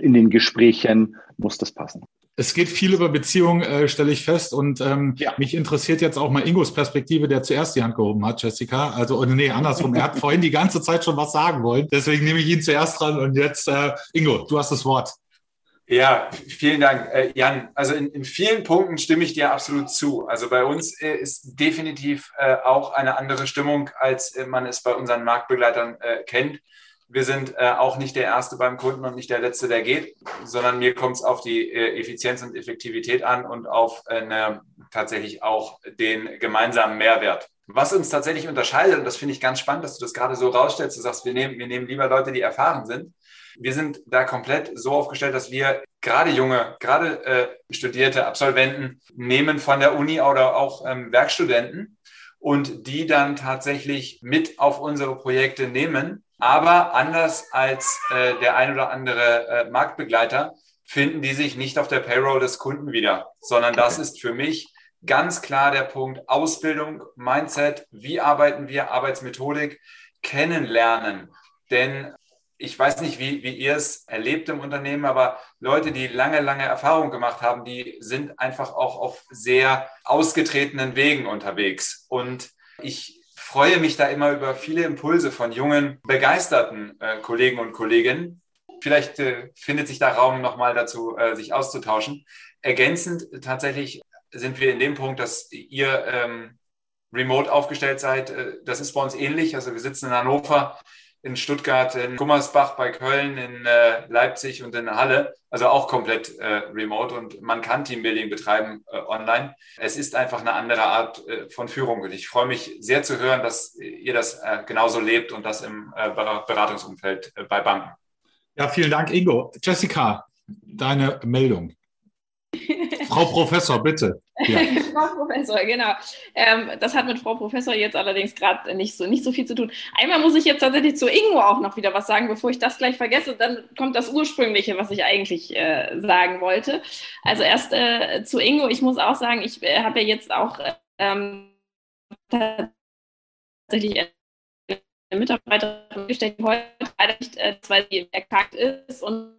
In den Gesprächen muss das passen. Es geht viel über Beziehungen, äh, stelle ich fest. Und ähm, ja. mich interessiert jetzt auch mal Ingos Perspektive, der zuerst die Hand gehoben hat, Jessica. Also, nee, andersrum. er hat vorhin die ganze Zeit schon was sagen wollen. Deswegen nehme ich ihn zuerst dran. Und jetzt, äh, Ingo, du hast das Wort. Ja, vielen Dank, äh, Jan. Also in, in, vielen Punkten stimme ich dir absolut zu. Also bei uns äh, ist definitiv äh, auch eine andere Stimmung, als äh, man es bei unseren Marktbegleitern äh, kennt wir sind äh, auch nicht der Erste beim Kunden und nicht der Letzte, der geht, sondern mir kommt es auf die äh, Effizienz und Effektivität an und auf äh, tatsächlich auch den gemeinsamen Mehrwert. Was uns tatsächlich unterscheidet, und das finde ich ganz spannend, dass du das gerade so rausstellst, du sagst, wir nehmen, wir nehmen lieber Leute, die erfahren sind. Wir sind da komplett so aufgestellt, dass wir gerade junge, gerade äh, studierte Absolventen nehmen von der Uni oder auch ähm, Werkstudenten und die dann tatsächlich mit auf unsere Projekte nehmen aber anders als äh, der ein oder andere äh, Marktbegleiter finden die sich nicht auf der Payroll des Kunden wieder, sondern das ist für mich ganz klar der Punkt Ausbildung, Mindset, wie arbeiten wir, Arbeitsmethodik, kennenlernen. Denn ich weiß nicht, wie, wie ihr es erlebt im Unternehmen, aber Leute, die lange, lange Erfahrung gemacht haben, die sind einfach auch auf sehr ausgetretenen Wegen unterwegs. Und ich freue mich da immer über viele Impulse von jungen, begeisterten äh, Kollegen und Kolleginnen. Vielleicht äh, findet sich da Raum nochmal dazu, äh, sich auszutauschen. Ergänzend tatsächlich sind wir in dem Punkt, dass ihr ähm, remote aufgestellt seid. Äh, das ist bei uns ähnlich. Also wir sitzen in Hannover, in Stuttgart, in Gummersbach bei Köln, in äh, Leipzig und in Halle. Also auch komplett äh, remote und man kann Teambuilding betreiben äh, online. Es ist einfach eine andere Art äh, von Führung und ich freue mich sehr zu hören, dass ihr das äh, genauso lebt und das im äh, Beratungsumfeld bei Banken. Ja, vielen Dank, Ingo. Jessica, deine Meldung. Frau Professor, bitte. Ja. Frau Professor, genau. Ähm, das hat mit Frau Professor jetzt allerdings gerade nicht so, nicht so viel zu tun. Einmal muss ich jetzt tatsächlich zu Ingo auch noch wieder was sagen, bevor ich das gleich vergesse. Dann kommt das Ursprüngliche, was ich eigentlich äh, sagen wollte. Also erst äh, zu Ingo. Ich muss auch sagen, ich äh, habe ja jetzt auch ähm, tatsächlich eine Mitarbeiterin gestellt, die heute leider nicht, äh, weil sie erkrankt ist und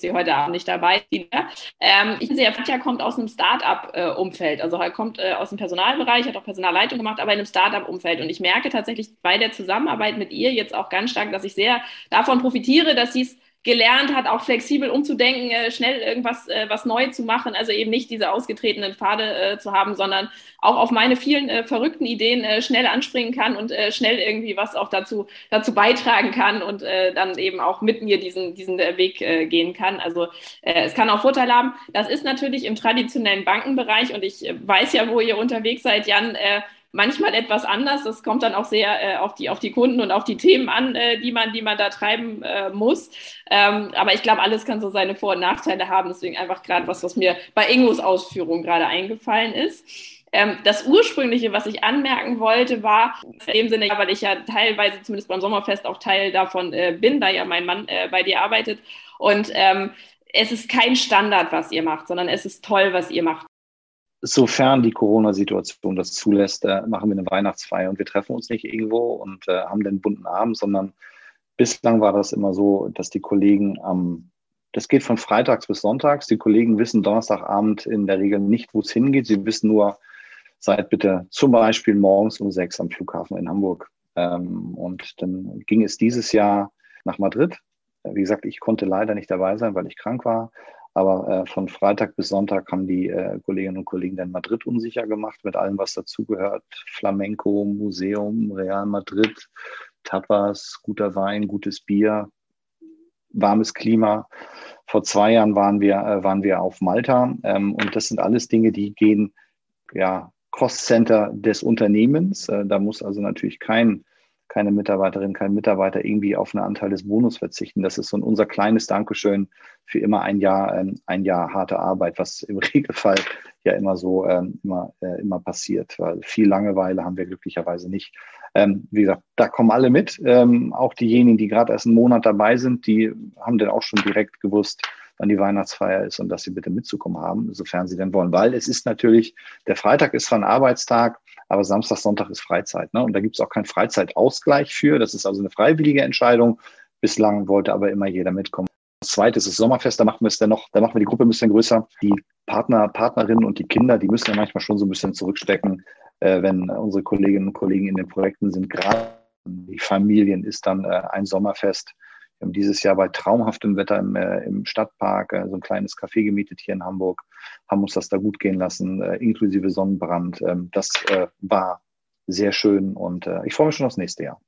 sie heute Abend nicht dabei. Ähm, ich sehe, Fatja kommt aus einem Start-up-Umfeld. Also er kommt äh, aus dem Personalbereich, hat auch Personalleitung gemacht, aber in einem Start-up-Umfeld. Und ich merke tatsächlich bei der Zusammenarbeit mit ihr jetzt auch ganz stark, dass ich sehr davon profitiere, dass sie es gelernt hat, auch flexibel umzudenken, äh, schnell irgendwas äh, was neu zu machen, also eben nicht diese ausgetretenen Pfade äh, zu haben, sondern auch auf meine vielen äh, verrückten Ideen äh, schnell anspringen kann und äh, schnell irgendwie was auch dazu, dazu beitragen kann und dann eben auch mit mir diesen, diesen Weg gehen kann. Also es kann auch Vorteile haben. Das ist natürlich im traditionellen Bankenbereich und ich weiß ja, wo ihr unterwegs seid, Jan, manchmal etwas anders. Das kommt dann auch sehr äh, auf, die, auf die Kunden und auf die Themen an, äh, die, man, die man da treiben äh, muss. Ähm, aber ich glaube, alles kann so seine Vor- und Nachteile haben. Deswegen einfach gerade was, was mir bei Ingos Ausführung gerade eingefallen ist. Ähm, das ursprüngliche, was ich anmerken wollte, war in dem Sinne, weil ich ja teilweise zumindest beim Sommerfest auch Teil davon äh, bin, da ja mein Mann äh, bei dir arbeitet. Und ähm, es ist kein Standard, was ihr macht, sondern es ist toll, was ihr macht. Sofern die Corona-Situation das zulässt, äh, machen wir eine Weihnachtsfeier und wir treffen uns nicht irgendwo und äh, haben den bunten Abend, sondern bislang war das immer so, dass die Kollegen am das geht von freitags bis sonntags. Die Kollegen wissen Donnerstagabend in der Regel nicht, wo es hingeht. Sie wissen nur, seid bitte zum Beispiel morgens um sechs am Flughafen in Hamburg. Ähm, und dann ging es dieses Jahr nach Madrid. Wie gesagt, ich konnte leider nicht dabei sein, weil ich krank war. Aber äh, von Freitag bis Sonntag haben die äh, Kolleginnen und Kollegen dann Madrid unsicher gemacht mit allem, was dazugehört. Flamenco, Museum, Real Madrid, Tapas, guter Wein, gutes Bier, warmes Klima. Vor zwei Jahren waren wir, äh, waren wir auf Malta. Ähm, und das sind alles Dinge, die gehen ja Cost Center des Unternehmens. Da muss also natürlich kein, keine Mitarbeiterin, kein Mitarbeiter irgendwie auf einen Anteil des Bonus verzichten. Das ist so unser kleines Dankeschön für immer ein Jahr, ähm, ein Jahr harte Arbeit, was im Regelfall ja immer so ähm, immer, äh, immer passiert. Weil viel Langeweile haben wir glücklicherweise nicht. Ähm, wie gesagt, da kommen alle mit. auch diejenigen, die gerade erst einen Monat dabei sind, die haben dann auch schon direkt gewusst, wann die Weihnachtsfeier ist und dass sie bitte mitzukommen haben, sofern sie denn wollen. Weil es ist natürlich, der Freitag ist zwar ein Arbeitstag, aber Samstag, Sonntag ist Freizeit. Ne? Und da gibt es auch keinen Freizeitausgleich für. Das ist also eine freiwillige Entscheidung. Bislang wollte aber immer jeder mitkommen. Das zweite ist das Sommerfest, da machen wir es dann noch, da machen wir die Gruppe ein bisschen größer. Die Partner, Partnerinnen und die Kinder, die müssen ja manchmal schon so ein bisschen zurückstecken, äh, wenn unsere Kolleginnen und Kollegen in den Projekten sind. Gerade die Familien ist dann äh, ein Sommerfest wir haben dieses Jahr bei traumhaftem Wetter im, äh, im Stadtpark äh, so ein kleines Café gemietet hier in Hamburg, haben uns das da gut gehen lassen, äh, inklusive Sonnenbrand. Ähm, das äh, war sehr schön und äh, ich freue mich schon aufs nächste Jahr.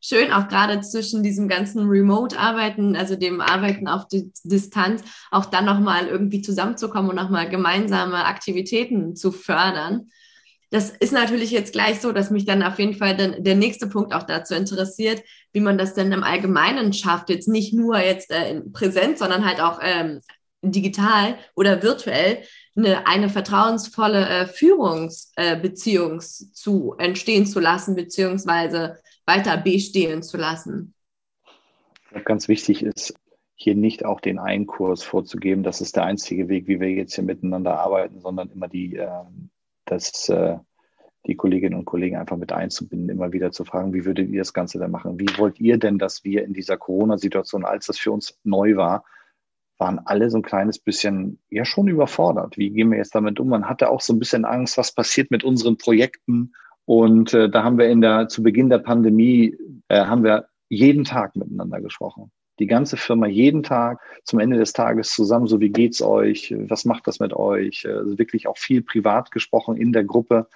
Schön, auch gerade zwischen diesem ganzen Remote-Arbeiten, also dem Arbeiten auf die Distanz, auch dann nochmal irgendwie zusammenzukommen und nochmal gemeinsame Aktivitäten zu fördern das ist natürlich jetzt gleich so, dass mich dann auf jeden Fall dann der nächste Punkt auch dazu interessiert, wie man das denn im Allgemeinen schafft, jetzt nicht nur jetzt äh, in Präsenz, sondern halt auch ähm, digital oder virtuell eine, eine vertrauensvolle äh, Führungsbeziehung äh, zu entstehen zu lassen, beziehungsweise weiter bestehen zu lassen. Ganz wichtig ist, hier nicht auch den einen Kurs vorzugeben, das ist der einzige Weg, wie wir jetzt hier miteinander arbeiten, sondern immer die, äh, das, äh, die Kolleginnen und Kollegen einfach mit einzubinden, immer wieder zu fragen, wie würdet ihr das Ganze denn machen? Wie wollt ihr denn, dass wir in dieser Corona-Situation, als das für uns neu war, waren alle so ein kleines bisschen ja schon überfordert. Wie gehen wir jetzt damit um? Man hatte auch so ein bisschen Angst, was passiert mit unseren Projekten. Und äh, da haben wir in der zu Beginn der Pandemie äh, haben wir jeden Tag miteinander gesprochen. Die ganze Firma jeden Tag zum Ende des Tages zusammen, so wie geht's euch, was macht das mit euch? Also wirklich auch viel privat gesprochen in der Gruppe.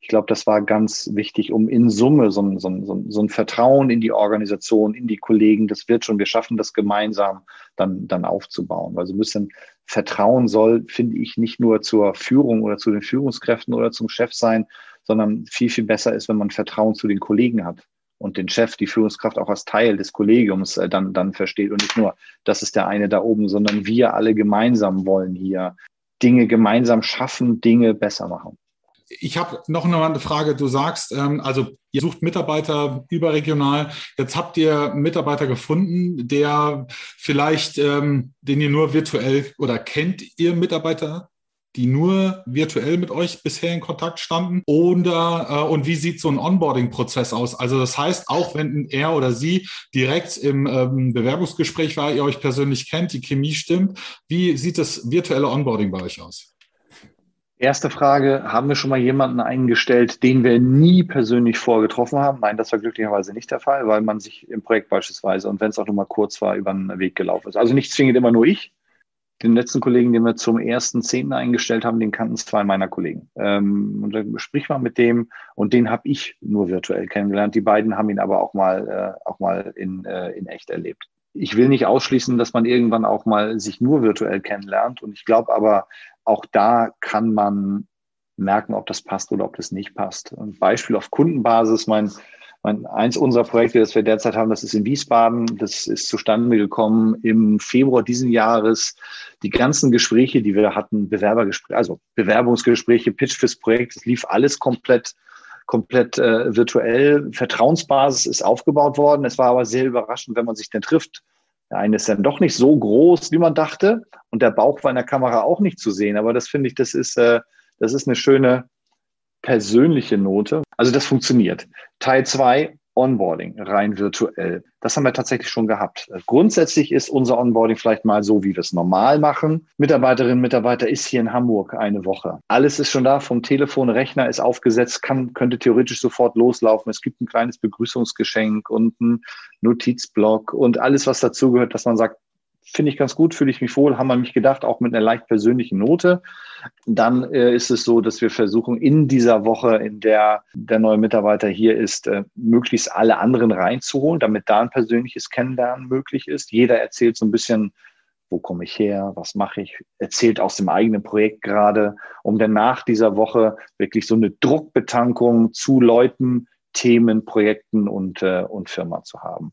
Ich glaube, das war ganz wichtig, um in Summe so ein, so, ein, so ein Vertrauen in die Organisation, in die Kollegen, das wird schon, wir schaffen das gemeinsam dann, dann aufzubauen. Also ein bisschen Vertrauen soll, finde ich, nicht nur zur Führung oder zu den Führungskräften oder zum Chef sein, sondern viel, viel besser ist, wenn man Vertrauen zu den Kollegen hat und den Chef, die Führungskraft auch als Teil des Kollegiums äh, dann, dann versteht und nicht nur, das ist der eine da oben, sondern wir alle gemeinsam wollen hier Dinge gemeinsam schaffen, Dinge besser machen ich habe noch eine Frage. Du sagst, ähm, also ihr sucht Mitarbeiter überregional. Jetzt habt ihr einen Mitarbeiter gefunden, der vielleicht, ähm, den ihr nur virtuell oder kennt ihr Mitarbeiter, die nur virtuell mit euch bisher in Kontakt standen? Oder äh, und wie sieht so ein Onboarding-Prozess aus? Also das heißt, auch wenn er oder sie direkt im ähm, Bewerbungsgespräch war, ihr euch persönlich kennt, die Chemie stimmt, wie sieht das virtuelle Onboarding bei euch aus? Erste Frage, haben wir schon mal jemanden eingestellt, den wir nie persönlich vorgetroffen haben? Nein, das war glücklicherweise nicht der Fall, weil man sich im Projekt beispielsweise und wenn es auch nur mal kurz war, über den Weg gelaufen ist. Also nicht zwingend immer nur ich. Den letzten Kollegen, den wir zum ersten Zehnten eingestellt haben, den kannten zwei meiner Kollegen. Ähm, und dann sprich mal mit dem und den habe ich nur virtuell kennengelernt. Die beiden haben ihn aber auch mal, äh, auch mal in, äh, in echt erlebt ich will nicht ausschließen, dass man irgendwann auch mal sich nur virtuell kennenlernt. Und ich glaube aber, auch da kann man merken, ob das passt oder ob das nicht passt. Ein Beispiel auf Kundenbasis, mein, mein, eins unserer Projekte, das wir derzeit haben, das ist in Wiesbaden. Das ist zustande gekommen im Februar diesen Jahres. Die ganzen Gespräche, die wir hatten, Bewerbergespräche, also Bewerbungsgespräche, Pitch fürs Projekt, das lief alles komplett komplett äh, virtuell. Vertrauensbasis ist aufgebaut worden. Es war aber sehr überraschend, wenn man sich denn trifft. Der eine ist dann doch nicht so groß, wie man dachte. Und der Bauch war in der Kamera auch nicht zu sehen. Aber das finde ich, das ist, äh, das ist eine schöne persönliche Note. Also das funktioniert. Teil zwei Onboarding rein virtuell. Das haben wir tatsächlich schon gehabt. Grundsätzlich ist unser Onboarding vielleicht mal so, wie wir es normal machen. Mitarbeiterinnen, Mitarbeiter ist hier in Hamburg eine Woche. Alles ist schon da, vom Telefon, Rechner ist aufgesetzt, kann, könnte theoretisch sofort loslaufen. Es gibt ein kleines Begrüßungsgeschenk und ein Notizblock und alles, was dazugehört, dass man sagt, finde ich ganz gut, fühle ich mich wohl, haben wir mich gedacht, auch mit einer leicht persönlichen Note. Dann äh, ist es so, dass wir versuchen, in dieser Woche, in der der neue Mitarbeiter hier ist, äh, möglichst alle anderen reinzuholen, damit da ein persönliches Kennenlernen möglich ist. Jeder erzählt so ein bisschen, wo komme ich her, was mache ich, erzählt aus dem eigenen Projekt gerade, um dann nach dieser Woche wirklich so eine Druckbetankung zu Leuten, Themen, Projekten und, äh, und Firma zu haben.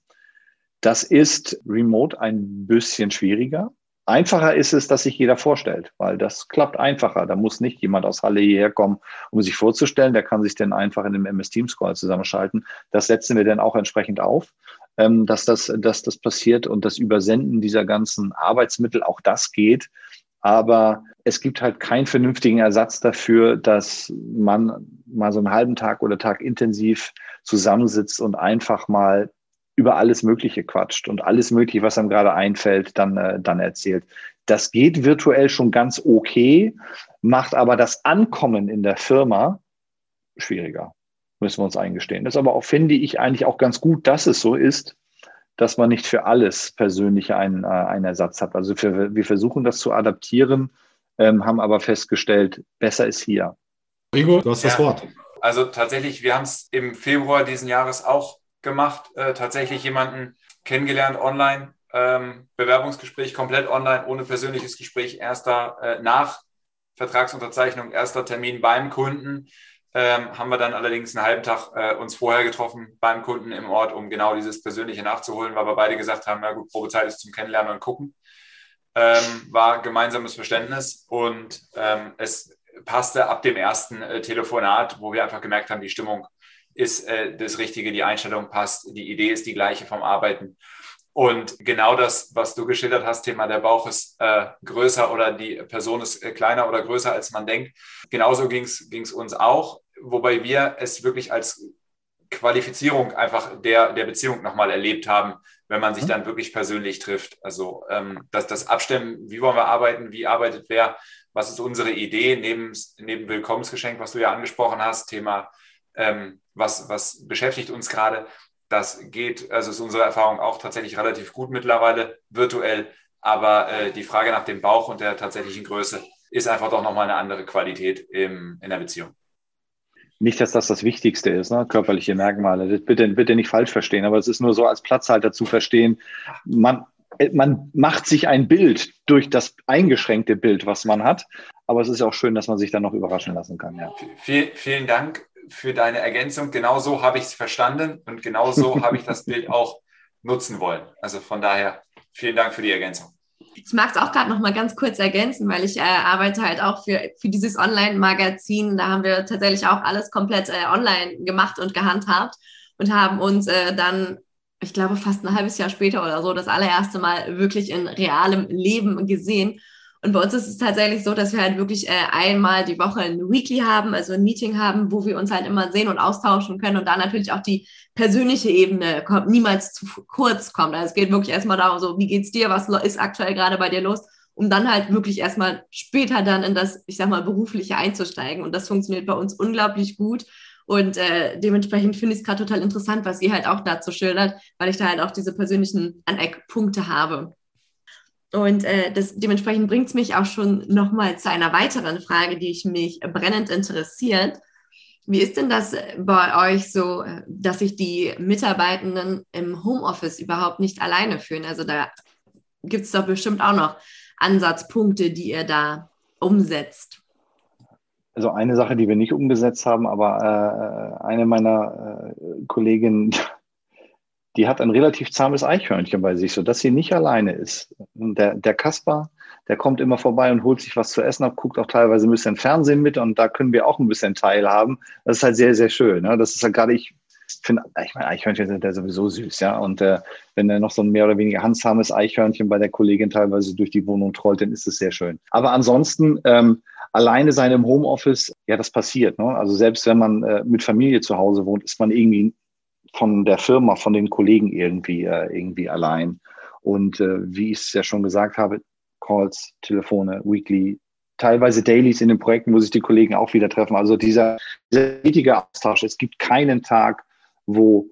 Das ist remote ein bisschen schwieriger. Einfacher ist es, dass sich jeder vorstellt, weil das klappt einfacher. Da muss nicht jemand aus Halle hierher kommen, um sich vorzustellen. Der kann sich dann einfach in einem MS Teams Call zusammenschalten. Das setzen wir dann auch entsprechend auf, ähm, dass, das, dass das passiert und das Übersenden dieser ganzen Arbeitsmittel, auch das geht. Aber es gibt halt keinen vernünftigen Ersatz dafür, dass man mal so einen halben Tag oder Tag intensiv zusammensitzt und einfach mal über alles Mögliche quatscht und alles Mögliche, was einem gerade einfällt, dann, äh, dann erzählt. Das geht virtuell schon ganz okay, macht aber das Ankommen in der Firma schwieriger, müssen wir uns eingestehen. Das ist aber auch, finde ich, eigentlich auch ganz gut, dass es so ist, dass man nicht für alles persönlich einen, äh, einen Ersatz hat. Also für, wir versuchen das zu adaptieren, ähm, haben aber festgestellt, besser ist hier. Rigo, du hast ja. das Wort. Also tatsächlich, wir haben es im Februar diesen Jahres auch gemacht, äh, tatsächlich jemanden kennengelernt online, ähm, Bewerbungsgespräch komplett online, ohne persönliches Gespräch, erster äh, nach Vertragsunterzeichnung, erster Termin beim Kunden. Ähm, haben wir dann allerdings einen halben Tag äh, uns vorher getroffen beim Kunden im Ort, um genau dieses Persönliche nachzuholen, weil wir beide gesagt haben, ja gut, Probezeit ist zum Kennenlernen und gucken. Ähm, war gemeinsames Verständnis und ähm, es passte ab dem ersten äh, Telefonat, wo wir einfach gemerkt haben, die Stimmung ist äh, das Richtige, die Einstellung passt, die Idee ist die gleiche vom Arbeiten. Und genau das, was du geschildert hast, Thema der Bauch ist äh, größer oder die Person ist äh, kleiner oder größer, als man denkt. Genauso ging es uns auch, wobei wir es wirklich als Qualifizierung einfach der, der Beziehung nochmal erlebt haben, wenn man sich mhm. dann wirklich persönlich trifft. Also ähm, das, das Abstimmen, wie wollen wir arbeiten, wie arbeitet wer, was ist unsere Idee neben, neben Willkommensgeschenk, was du ja angesprochen hast, Thema ähm, was, was beschäftigt uns gerade. Das geht, also ist unsere Erfahrung auch tatsächlich relativ gut mittlerweile virtuell. Aber äh, die Frage nach dem Bauch und der tatsächlichen Größe ist einfach doch nochmal eine andere Qualität im, in der Beziehung. Nicht, dass das das Wichtigste ist, ne? körperliche Merkmale. Das bitte, bitte nicht falsch verstehen, aber es ist nur so als Platzhalter zu verstehen. Man, man macht sich ein Bild durch das eingeschränkte Bild, was man hat. Aber es ist auch schön, dass man sich dann noch überraschen lassen kann. Ja. Vielen, vielen Dank für deine Ergänzung. Genau so habe ich es verstanden und genau so habe ich das Bild auch nutzen wollen. Also von daher vielen Dank für die Ergänzung. Ich mag es auch gerade noch mal ganz kurz ergänzen, weil ich äh, arbeite halt auch für, für dieses Online-Magazin. Da haben wir tatsächlich auch alles komplett äh, online gemacht und gehandhabt und haben uns äh, dann, ich glaube, fast ein halbes Jahr später oder so, das allererste Mal wirklich in realem Leben gesehen. Und bei uns ist es tatsächlich so, dass wir halt wirklich äh, einmal die Woche ein Weekly haben, also ein Meeting haben, wo wir uns halt immer sehen und austauschen können und da natürlich auch die persönliche Ebene kommt, niemals zu kurz kommt. Also es geht wirklich erstmal darum, so, wie geht's dir, was ist aktuell gerade bei dir los, um dann halt wirklich erstmal später dann in das, ich sag mal, berufliche einzusteigen. Und das funktioniert bei uns unglaublich gut. Und äh, dementsprechend finde ich es gerade total interessant, was ihr halt auch dazu schildert, weil ich da halt auch diese persönlichen Aneckpunkte habe. Und äh, das, dementsprechend bringt es mich auch schon nochmal zu einer weiteren Frage, die ich mich brennend interessiert. Wie ist denn das bei euch so, dass sich die Mitarbeitenden im Homeoffice überhaupt nicht alleine fühlen? Also da gibt es doch bestimmt auch noch Ansatzpunkte, die ihr da umsetzt. Also eine Sache, die wir nicht umgesetzt haben, aber äh, eine meiner äh, Kolleginnen, die hat ein relativ zahmes Eichhörnchen bei sich, sodass sie nicht alleine ist. Und der, der Kasper, der kommt immer vorbei und holt sich was zu essen ab, guckt auch teilweise ein bisschen Fernsehen mit und da können wir auch ein bisschen teilhaben. Das ist halt sehr, sehr schön. Ne? Das ist halt gerade, ich finde, ich meine, Eichhörnchen sind ja sowieso süß, ja. Und äh, wenn er noch so ein mehr oder weniger handsames Eichhörnchen bei der Kollegin teilweise durch die Wohnung trollt, dann ist es sehr schön. Aber ansonsten, ähm, alleine sein im Homeoffice, ja, das passiert. Ne? Also selbst wenn man äh, mit Familie zu Hause wohnt, ist man irgendwie von der Firma, von den Kollegen irgendwie, äh, irgendwie allein. Und äh, wie ich es ja schon gesagt habe, Calls, Telefone, Weekly, teilweise Dailies in den Projekten, wo sich die Kollegen auch wieder treffen. Also dieser, dieser stetige Austausch. Es gibt keinen Tag, wo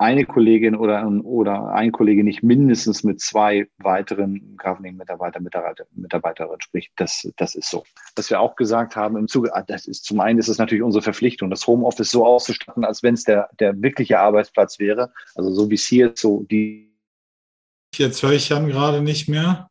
eine Kollegin oder, oder ein Kollege nicht mindestens mit zwei weiteren Governing-Mitarbeiter, Mitarbeiter, Mitarbeiterinnen spricht. Das, das ist so. Was wir auch gesagt haben im Zuge, ah, das ist zum einen ist es natürlich unsere Verpflichtung, das Homeoffice so auszustatten, als wenn es der, der wirkliche Arbeitsplatz wäre. Also so wie es hier ist, so die. Jetzt höre ich Jan gerade nicht mehr.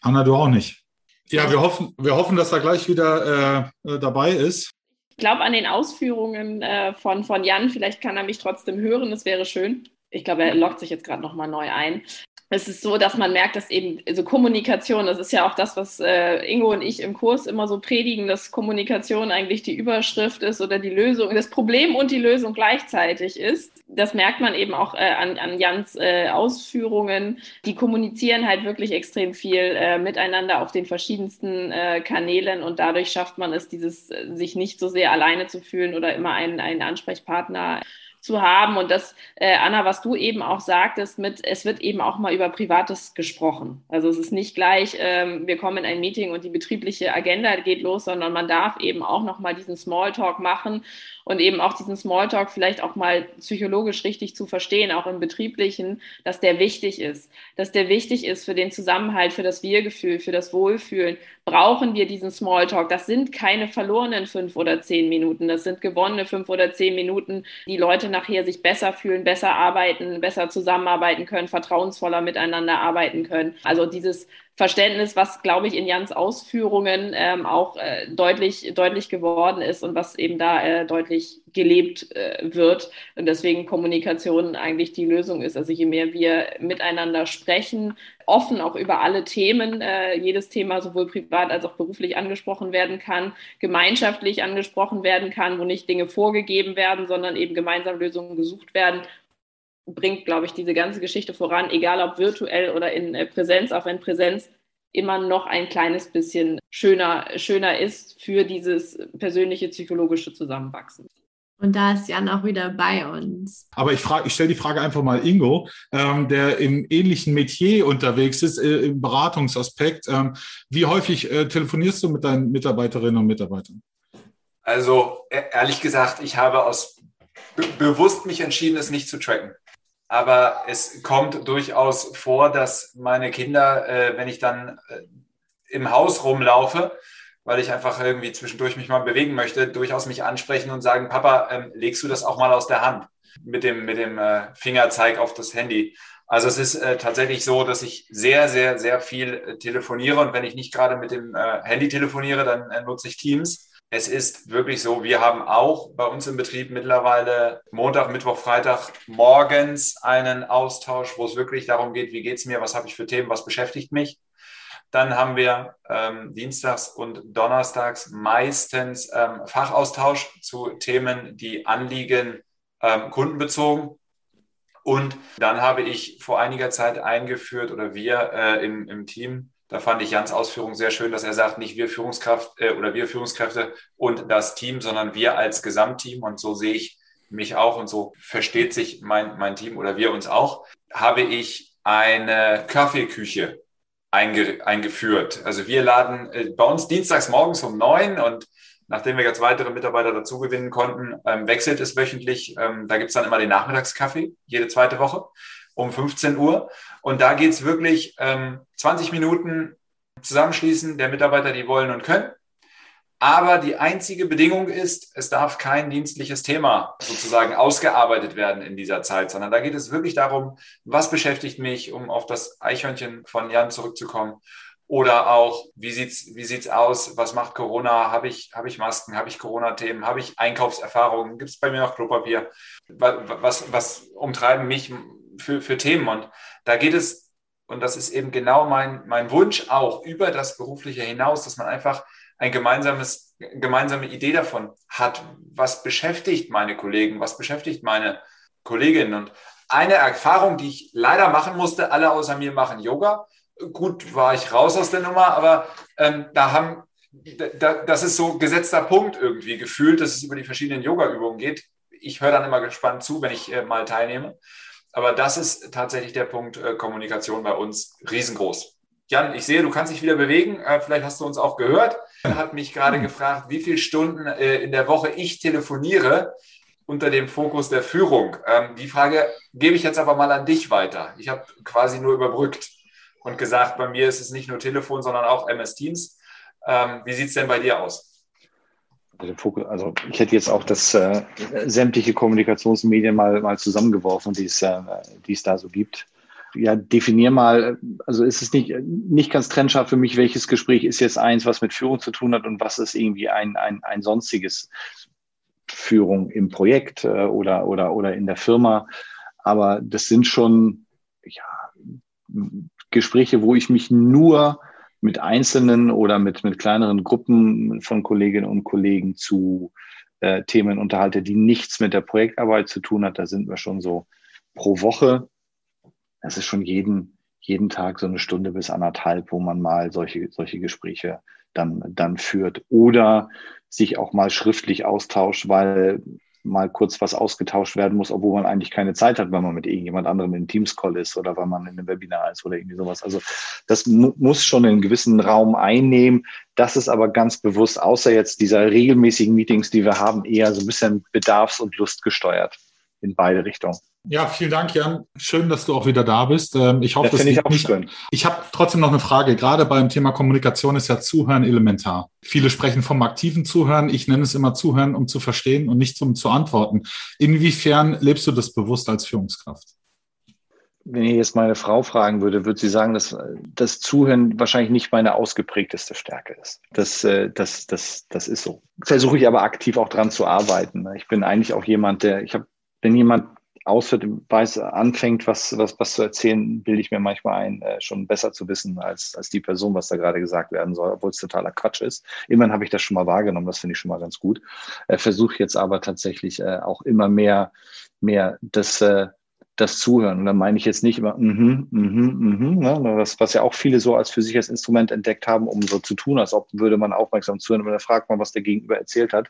Anna, du auch nicht. Ja, wir hoffen, wir hoffen, dass er gleich wieder äh, äh dabei ist. Ich glaube an den Ausführungen äh, von, von Jan, vielleicht kann er mich trotzdem hören, das wäre schön. Ich glaube, er loggt sich jetzt gerade nochmal neu ein es ist so, dass man merkt, dass eben also Kommunikation, das ist ja auch das, was äh, Ingo und ich im Kurs immer so predigen, dass Kommunikation eigentlich die Überschrift ist oder die Lösung, das Problem und die Lösung gleichzeitig ist. Das merkt man eben auch äh, an, an Jans äh, Ausführungen. Die kommunizieren halt wirklich extrem viel äh, miteinander auf den verschiedensten äh, Kanälen und dadurch schafft man es, dieses äh, sich nicht so sehr alleine zu fühlen oder immer einen, einen Ansprechpartner zu haben. Und das, äh, Anna, was du eben auch sagtest, mit, es wird eben auch mal über Privates gesprochen. Also es ist nicht gleich, ähm, wir kommen in ein Meeting und die betriebliche Agenda geht los, sondern man darf eben auch noch mal diesen Smalltalk machen und eben auch diesen Smalltalk vielleicht auch mal psychologisch richtig zu verstehen, auch im betrieblichen, dass der wichtig ist, dass der wichtig ist für den Zusammenhalt, für das Wir-Gefühl, für das Wohlfühlen. Brauchen wir diesen Smalltalk? Das sind keine verlorenen fünf oder zehn Minuten, das sind gewonnene fünf oder zehn Minuten, die Leute nachher sich besser fühlen, besser arbeiten, besser zusammenarbeiten können, vertrauensvoller miteinander arbeiten können. Also dieses Verständnis, was, glaube ich, in Jans Ausführungen ähm, auch äh, deutlich, deutlich geworden ist und was eben da äh, deutlich gelebt äh, wird. Und deswegen Kommunikation eigentlich die Lösung ist. Also je mehr wir miteinander sprechen, offen auch über alle Themen, äh, jedes Thema sowohl privat als auch beruflich angesprochen werden kann, gemeinschaftlich angesprochen werden kann, wo nicht Dinge vorgegeben werden, sondern eben gemeinsam Lösungen gesucht werden bringt, glaube ich, diese ganze Geschichte voran, egal ob virtuell oder in äh, Präsenz, auch wenn Präsenz immer noch ein kleines bisschen schöner, schöner ist für dieses persönliche psychologische Zusammenwachsen. Und da ist Jan auch wieder bei uns. Aber ich frage, ich stelle die Frage einfach mal Ingo, ähm, der im ähnlichen Metier unterwegs ist, äh, im Beratungsaspekt. Ähm, wie häufig äh, telefonierst du mit deinen Mitarbeiterinnen und Mitarbeitern? Also e-, ehrlich gesagt, ich habe aus bewusst mich entschieden, es nicht zu tracken. Aber es kommt durchaus vor, dass meine Kinder, äh, wenn ich dann äh, im Haus rumlaufe, weil ich einfach irgendwie zwischendurch mich mal bewegen möchte, durchaus mich ansprechen und sagen, Papa, ähm, legst du das auch mal aus der Hand? Mit dem, mit dem äh, Fingerzeig auf das Handy. Also es ist äh, tatsächlich so, dass ich sehr, sehr, sehr viel äh, telefoniere. Und wenn ich nicht gerade mit dem äh, Handy telefoniere, dann nutze ich Teams es ist wirklich so, wir haben auch bei uns im Betrieb mittlerweile Montag, Mittwoch, Freitag morgens einen Austausch, wo es wirklich darum geht, wie geht es mir, was habe ich für Themen, was beschäftigt mich. Dann haben wir ähm, dienstags und donnerstags meistens ähm, Fachaustausch zu Themen, die anliegen, ähm, kundenbezogen. Und dann habe ich vor einiger Zeit eingeführt oder wir äh, im, im Team da fand ich Jans Ausführung sehr schön, dass er sagt, nicht wir Führungskraft äh, oder wir Führungskräfte und das Team, sondern wir als Gesamtteam. Und so sehe ich mich auch und so versteht sich mein, mein Team oder wir uns auch. Habe ich eine Kaffeeküche einge, eingeführt. Also wir laden äh, bei uns dienstags morgens um neun und nachdem wir jetzt weitere Mitarbeiter dazu gewinnen konnten, ähm, wechselt es wöchentlich. Ähm, da gibt es dann immer den Nachmittagskaffee, jede zweite Woche um 15 Uhr. Und da geht es wirklich ähm, 20 Minuten zusammenschließen der Mitarbeiter, die wollen und können. Aber die einzige Bedingung ist, es darf kein dienstliches Thema sozusagen ausgearbeitet werden in dieser Zeit, sondern da geht es wirklich darum, was beschäftigt mich, um auf das Eichhörnchen von Jan zurückzukommen. Oder auch, wie sieht's, wie sieht's aus? Was macht Corona? Habe ich, habe ich Masken? Habe ich Corona-Themen? Habe ich Einkaufserfahrungen? Gibt es bei mir noch Klopapier? Was, was, was umtreiben mich für, für Themen? Und da geht es, und das ist eben genau mein, mein Wunsch auch über das Berufliche hinaus, dass man einfach ein gemeinsames, gemeinsame Idee davon hat, was beschäftigt meine Kollegen, was beschäftigt meine Kolleginnen. Und eine Erfahrung, die ich leider machen musste, alle außer mir machen Yoga. Gut, war ich raus aus der Nummer, aber ähm, da haben, da, das ist so gesetzter Punkt irgendwie gefühlt, dass es über die verschiedenen Yoga-Übungen geht. Ich höre dann immer gespannt zu, wenn ich äh, mal teilnehme. Aber das ist tatsächlich der Punkt äh, Kommunikation bei uns riesengroß. Jan, ich sehe, du kannst dich wieder bewegen. Äh, vielleicht hast du uns auch gehört. Er hat mich gerade gefragt, wie viele Stunden äh, in der Woche ich telefoniere unter dem Fokus der Führung. Ähm, die Frage gebe ich jetzt aber mal an dich weiter. Ich habe quasi nur überbrückt und gesagt, bei mir ist es nicht nur Telefon, sondern auch MS Teams. Ähm, wie sieht es denn bei dir aus? Also ich hätte jetzt auch das äh, sämtliche Kommunikationsmedien mal, mal zusammengeworfen, die es, äh, es da so gibt. Ja, definier mal, also ist es nicht, nicht ganz trennscharf für mich, welches Gespräch ist jetzt eins, was mit Führung zu tun hat und was ist irgendwie ein, ein, ein sonstiges Führung im Projekt äh, oder, oder, oder in der Firma. Aber das sind schon ja, Gespräche, wo ich mich nur mit einzelnen oder mit, mit kleineren Gruppen von Kolleginnen und Kollegen zu äh, Themen unterhalte, die nichts mit der Projektarbeit zu tun hat. Da sind wir schon so pro Woche. Das ist schon jeden, jeden Tag so eine Stunde bis anderthalb, wo man mal solche, solche Gespräche dann, dann führt. Oder sich auch mal schriftlich austauscht, weil mal kurz was ausgetauscht werden muss, obwohl man eigentlich keine Zeit hat, weil man mit irgendjemand anderem in Teams-Call ist oder weil man in einem Webinar ist oder irgendwie sowas. Also das mu muss schon einen gewissen Raum einnehmen. Das ist aber ganz bewusst, außer jetzt dieser regelmäßigen Meetings, die wir haben, eher so ein bisschen bedarfs- und lustgesteuert in beide Richtungen. Ja, vielen Dank, Jan. Schön, dass du auch wieder da bist. Ähm, ich hoffe, das es ich auch nicht. Schön. Ich habe trotzdem noch eine Frage. Gerade beim Thema Kommunikation ist ja Zuhören elementar. Viele sprechen vom aktiven Zuhören. Ich nenne es immer Zuhören, um zu verstehen und nicht um zu antworten. Inwiefern lebst du das bewusst als Führungskraft? Wenn ich jetzt meine Frau fragen würde, würde sie sagen, dass das Zuhören wahrscheinlich nicht meine ausgeprägteste Stärke ist. Das, äh, das, das, das ist so. Versuche ich aber aktiv auch dran zu arbeiten. Ich bin eigentlich auch jemand, der, ich habe, wenn jemand außer dem weiß, anfängt, was, was, was zu erzählen, bilde ich mir manchmal ein, äh, schon besser zu wissen als, als die Person, was da gerade gesagt werden soll, obwohl es totaler Quatsch ist. Immerhin habe ich das schon mal wahrgenommen, das finde ich schon mal ganz gut. Äh, Versuche jetzt aber tatsächlich äh, auch immer mehr, mehr das, äh, das Zuhören. Und dann meine ich jetzt nicht immer, mhm, mhm, mhm, ne? was, was ja auch viele so als für sich als Instrument entdeckt haben, um so zu tun, als ob würde man aufmerksam zuhören, und dann fragt man, was der Gegenüber erzählt hat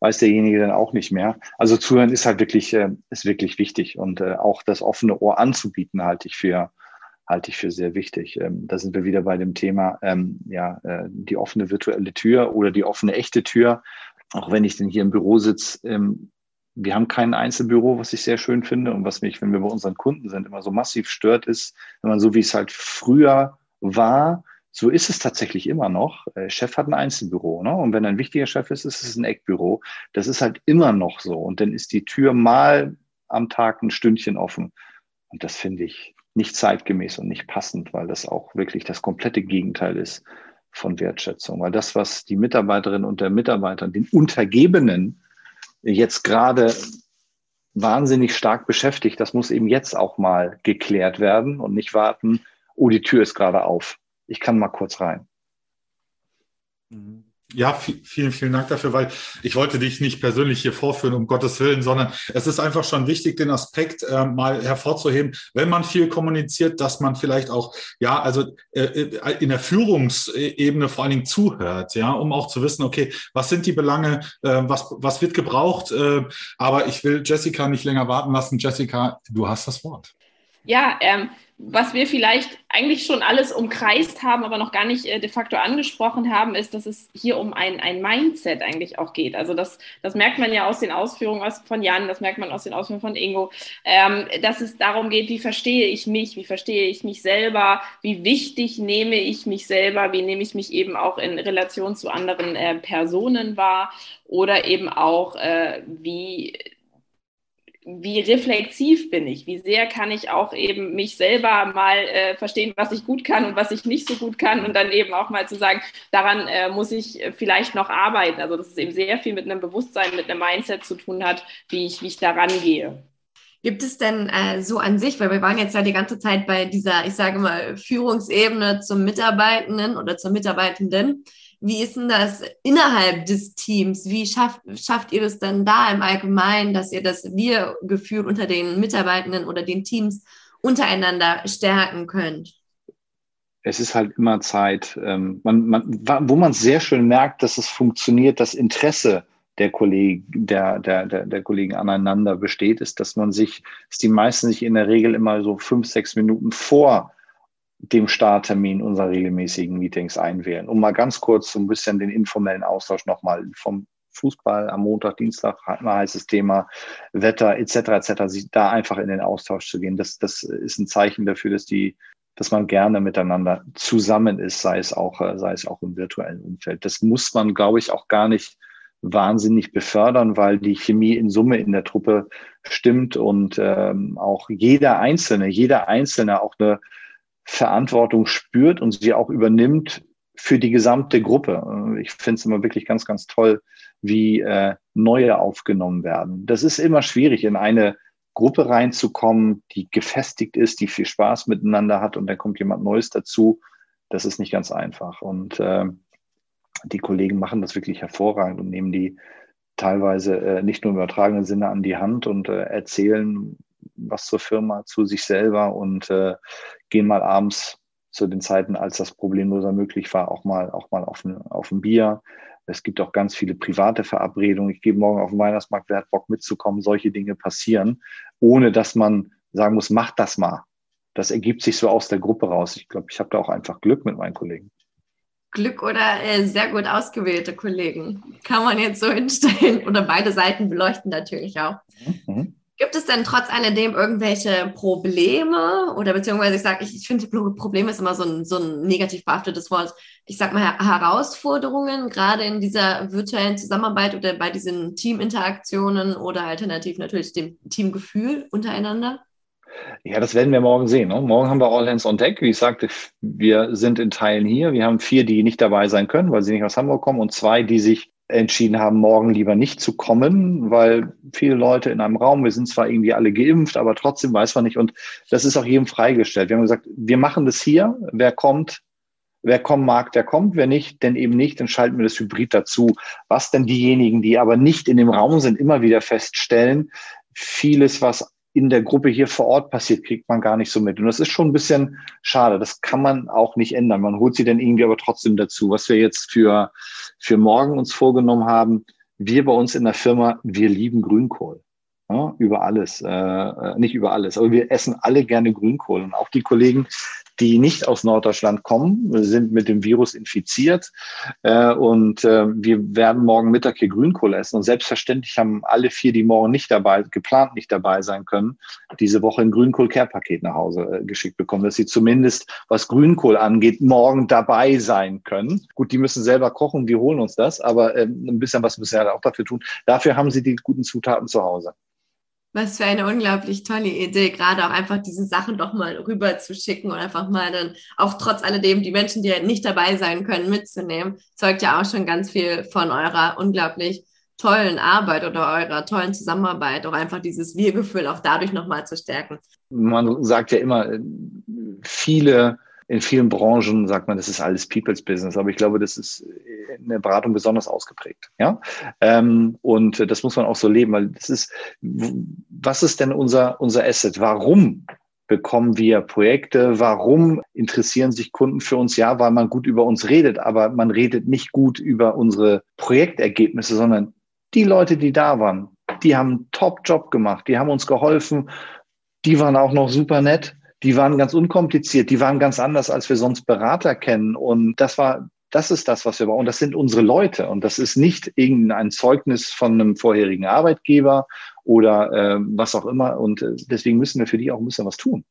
weiß derjenige dann auch nicht mehr. Also zuhören ist halt wirklich, äh, ist wirklich wichtig und äh, auch das offene Ohr anzubieten halte ich für, halte ich für sehr wichtig. Ähm, da sind wir wieder bei dem Thema, ähm, ja, äh, die offene virtuelle Tür oder die offene echte Tür. Auch wenn ich denn hier im Büro sitze, ähm, wir haben kein Einzelbüro, was ich sehr schön finde und was mich, wenn wir bei unseren Kunden sind, immer so massiv stört, ist, wenn man so wie es halt früher war, so ist es tatsächlich immer noch. Äh, Chef hat ein Einzelbüro. Ne? Und wenn ein wichtiger Chef ist, ist es ein Eckbüro. Das ist halt immer noch so. Und dann ist die Tür mal am Tag ein Stündchen offen. Und das finde ich nicht zeitgemäß und nicht passend, weil das auch wirklich das komplette Gegenteil ist von Wertschätzung. Weil das, was die Mitarbeiterinnen und der Mitarbeiter, den Untergebenen jetzt gerade wahnsinnig stark beschäftigt, das muss eben jetzt auch mal geklärt werden und nicht warten, oh, die Tür ist gerade auf ich kann mal kurz rein. Ja, vielen, vielen Dank dafür, weil ich wollte dich nicht persönlich hier vorführen, um Gottes Willen, sondern es ist einfach schon wichtig, den Aspekt äh, mal hervorzuheben, wenn man viel kommuniziert, dass man vielleicht auch, ja, also äh, äh, in der Führungsebene vor allen Dingen zuhört, ja, um auch zu wissen, okay, was sind die Belange, äh, was, was wird gebraucht, äh, aber ich will Jessica nicht länger warten lassen. Jessica, du hast das Wort. Ja, ähm, was wir vielleicht eigentlich schon alles umkreist haben, aber noch gar nicht äh, de facto angesprochen haben, ist, dass es hier um ein, ein Mindset eigentlich auch geht. Also das, das merkt man ja aus den Ausführungen von Jan, das merkt man aus den Ausführungen von Ingo, ähm, dass es darum geht, wie verstehe ich mich, wie verstehe ich mich selber, wie wichtig nehme ich mich selber, wie nehme ich mich eben auch in Relation zu anderen äh, Personen wahr oder eben auch, äh, wie wie reflexiv bin ich, wie sehr kann ich auch eben mich selber mal äh, verstehen, was ich gut kann und was ich nicht so gut kann und dann eben auch mal zu sagen, daran äh, muss ich vielleicht noch arbeiten. Also dass es eben sehr viel mit einem Bewusstsein, mit einem Mindset zu tun hat, wie ich, wie ich da rangehe. Gibt es denn äh, so an sich, weil wir waren jetzt ja die ganze Zeit bei dieser, ich sage mal, Führungsebene zum Mitarbeitenden oder zur Mitarbeitenden, wie ist denn das innerhalb des Teams? Wie schafft, schafft ihr das dann da im Allgemeinen, dass ihr das Wir-Gefühl unter den Mitarbeitenden oder den Teams untereinander stärken könnt? Es ist halt immer Zeit, ähm, man, man, wo man sehr schön merkt, dass es funktioniert, das Interesse der Kollegen, der, der, der, der Kollegen aneinander besteht, ist, dass man sich, dass die meisten sich in der Regel immer so fünf, sechs Minuten vor dem Starttermin unserer regelmäßigen Meetings einwählen, um mal ganz kurz so ein bisschen den informellen Austausch nochmal vom Fußball am Montag, Dienstag, ein heißes Thema, Wetter etc. etc. da einfach in den Austausch zu gehen. Das, das ist ein Zeichen dafür, dass die, dass man gerne miteinander zusammen ist, sei es auch, sei es auch im virtuellen Umfeld. Das muss man, glaube ich, auch gar nicht wahnsinnig befördern, weil die Chemie in Summe in der Truppe stimmt und ähm, auch jeder Einzelne, jeder Einzelne auch eine Verantwortung spürt und sie auch übernimmt für die gesamte Gruppe. Ich finde es immer wirklich ganz, ganz toll, wie äh, neue aufgenommen werden. Das ist immer schwierig, in eine Gruppe reinzukommen, die gefestigt ist, die viel Spaß miteinander hat und dann kommt jemand Neues dazu. Das ist nicht ganz einfach. Und äh, die Kollegen machen das wirklich hervorragend und nehmen die teilweise äh, nicht nur im übertragenen Sinne an die Hand und äh, erzählen, was zur Firma, zu sich selber und äh, gehen mal abends zu den Zeiten, als das problemloser möglich war, auch mal, auch mal auf ein, auf ein Bier. Es gibt auch ganz viele private Verabredungen. Ich gehe morgen auf den Weihnachtsmarkt, wer hat Bock mitzukommen? Solche Dinge passieren, ohne dass man sagen muss, mach das mal. Das ergibt sich so aus der Gruppe raus. Ich glaube, ich habe da auch einfach Glück mit meinen Kollegen. Glück oder äh, sehr gut ausgewählte Kollegen. Kann man jetzt so hinstellen. Oder beide Seiten beleuchten natürlich auch. Mhm. Gibt es denn trotz alledem irgendwelche Probleme oder beziehungsweise ich sage, ich, ich finde, Probleme ist immer so ein, so ein negativ behaftetes Wort. Ich sage mal Herausforderungen, gerade in dieser virtuellen Zusammenarbeit oder bei diesen Teaminteraktionen oder alternativ natürlich dem Teamgefühl untereinander? Ja, das werden wir morgen sehen. Ne? Morgen haben wir All Hands on Deck. Wie ich sagte, wir sind in Teilen hier. Wir haben vier, die nicht dabei sein können, weil sie nicht aus Hamburg kommen und zwei, die sich entschieden haben, morgen lieber nicht zu kommen, weil viele Leute in einem Raum, wir sind zwar irgendwie alle geimpft, aber trotzdem weiß man nicht. Und das ist auch jedem freigestellt. Wir haben gesagt, wir machen das hier. Wer kommt, wer kommen mag, der kommt. Wer nicht, denn eben nicht, dann schalten wir das Hybrid dazu. Was denn diejenigen, die aber nicht in dem Raum sind, immer wieder feststellen, vieles, was in der Gruppe hier vor Ort passiert, kriegt man gar nicht so mit. Und das ist schon ein bisschen schade. Das kann man auch nicht ändern. Man holt sie dann irgendwie aber trotzdem dazu. Was wir jetzt für, für morgen uns vorgenommen haben, wir bei uns in der Firma, wir lieben Grünkohl. Ja, über alles, äh, nicht über alles, aber wir essen alle gerne Grünkohl. Und auch die Kollegen, die nicht aus Norddeutschland kommen, sind mit dem Virus infiziert. Äh, und äh, wir werden morgen Mittag hier Grünkohl essen. Und selbstverständlich haben alle vier, die morgen nicht dabei, geplant nicht dabei sein können, diese Woche ein Grünkohl-Care-Paket nach Hause äh, geschickt bekommen, dass sie zumindest, was Grünkohl angeht, morgen dabei sein können. Gut, die müssen selber kochen, wir holen uns das, aber ähm, ein bisschen was müssen wir auch dafür tun. Dafür haben sie die guten Zutaten zu Hause. Was für eine unglaublich tolle Idee, gerade auch einfach diese Sachen doch mal rüber zu schicken und einfach mal dann auch trotz alledem die Menschen, die halt nicht dabei sein können, mitzunehmen, zeugt ja auch schon ganz viel von eurer unglaublich tollen Arbeit oder eurer tollen Zusammenarbeit, auch einfach dieses Wir-Gefühl auch dadurch nochmal zu stärken. Man sagt ja immer, viele in vielen Branchen sagt man, das ist alles People's Business, aber ich glaube, das ist in der Beratung besonders ausgeprägt. Ja, ähm, und das muss man auch so leben, weil das ist, was ist denn unser unser Asset? Warum bekommen wir Projekte? Warum interessieren sich Kunden für uns? Ja, weil man gut über uns redet, aber man redet nicht gut über unsere Projektergebnisse, sondern die Leute, die da waren, die haben einen Top-Job gemacht, die haben uns geholfen, die waren auch noch super nett die waren ganz unkompliziert, die waren ganz anders, als wir sonst Berater kennen. Und das war, das ist das, was wir brauchen. Das sind unsere Leute. Und das ist nicht irgendein Zeugnis von einem vorherigen Arbeitgeber oder äh, was auch immer. Und äh, deswegen müssen wir für die auch ein bisschen was tun.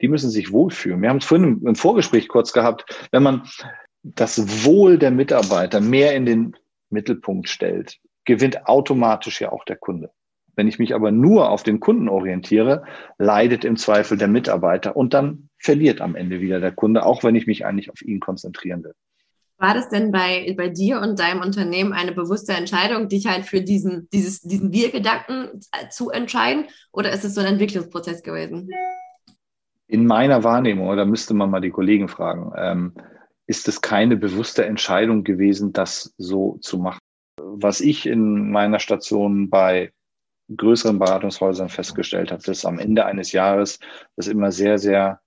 Die müssen sich wohlfühlen. Wir haben es vorhin im Vorgespräch kurz gehabt, wenn man das Wohl der Mitarbeiter mehr in den Mittelpunkt stellt, gewinnt automatisch ja auch der Kunde. Wenn ich mich aber nur auf den Kunden orientiere, leidet im Zweifel der Mitarbeiter und dann verliert am Ende wieder der Kunde, auch wenn ich mich eigentlich auf ihn konzentrieren will. War das denn bei, bei dir und deinem Unternehmen eine bewusste Entscheidung, dich halt für diesen, dieses, diesen Wir-Gedanken zu entscheiden? Oder ist es so ein Entwicklungsprozess gewesen? In meiner Wahrnehmung, da müsste man mal die Kollegen fragen, ähm, ist es keine bewusste Entscheidung gewesen, das so zu machen. Was ich in meiner Station bei größeren Beratungshäusern festgestellt habe, dass am Ende eines Jahres das immer sehr, sehr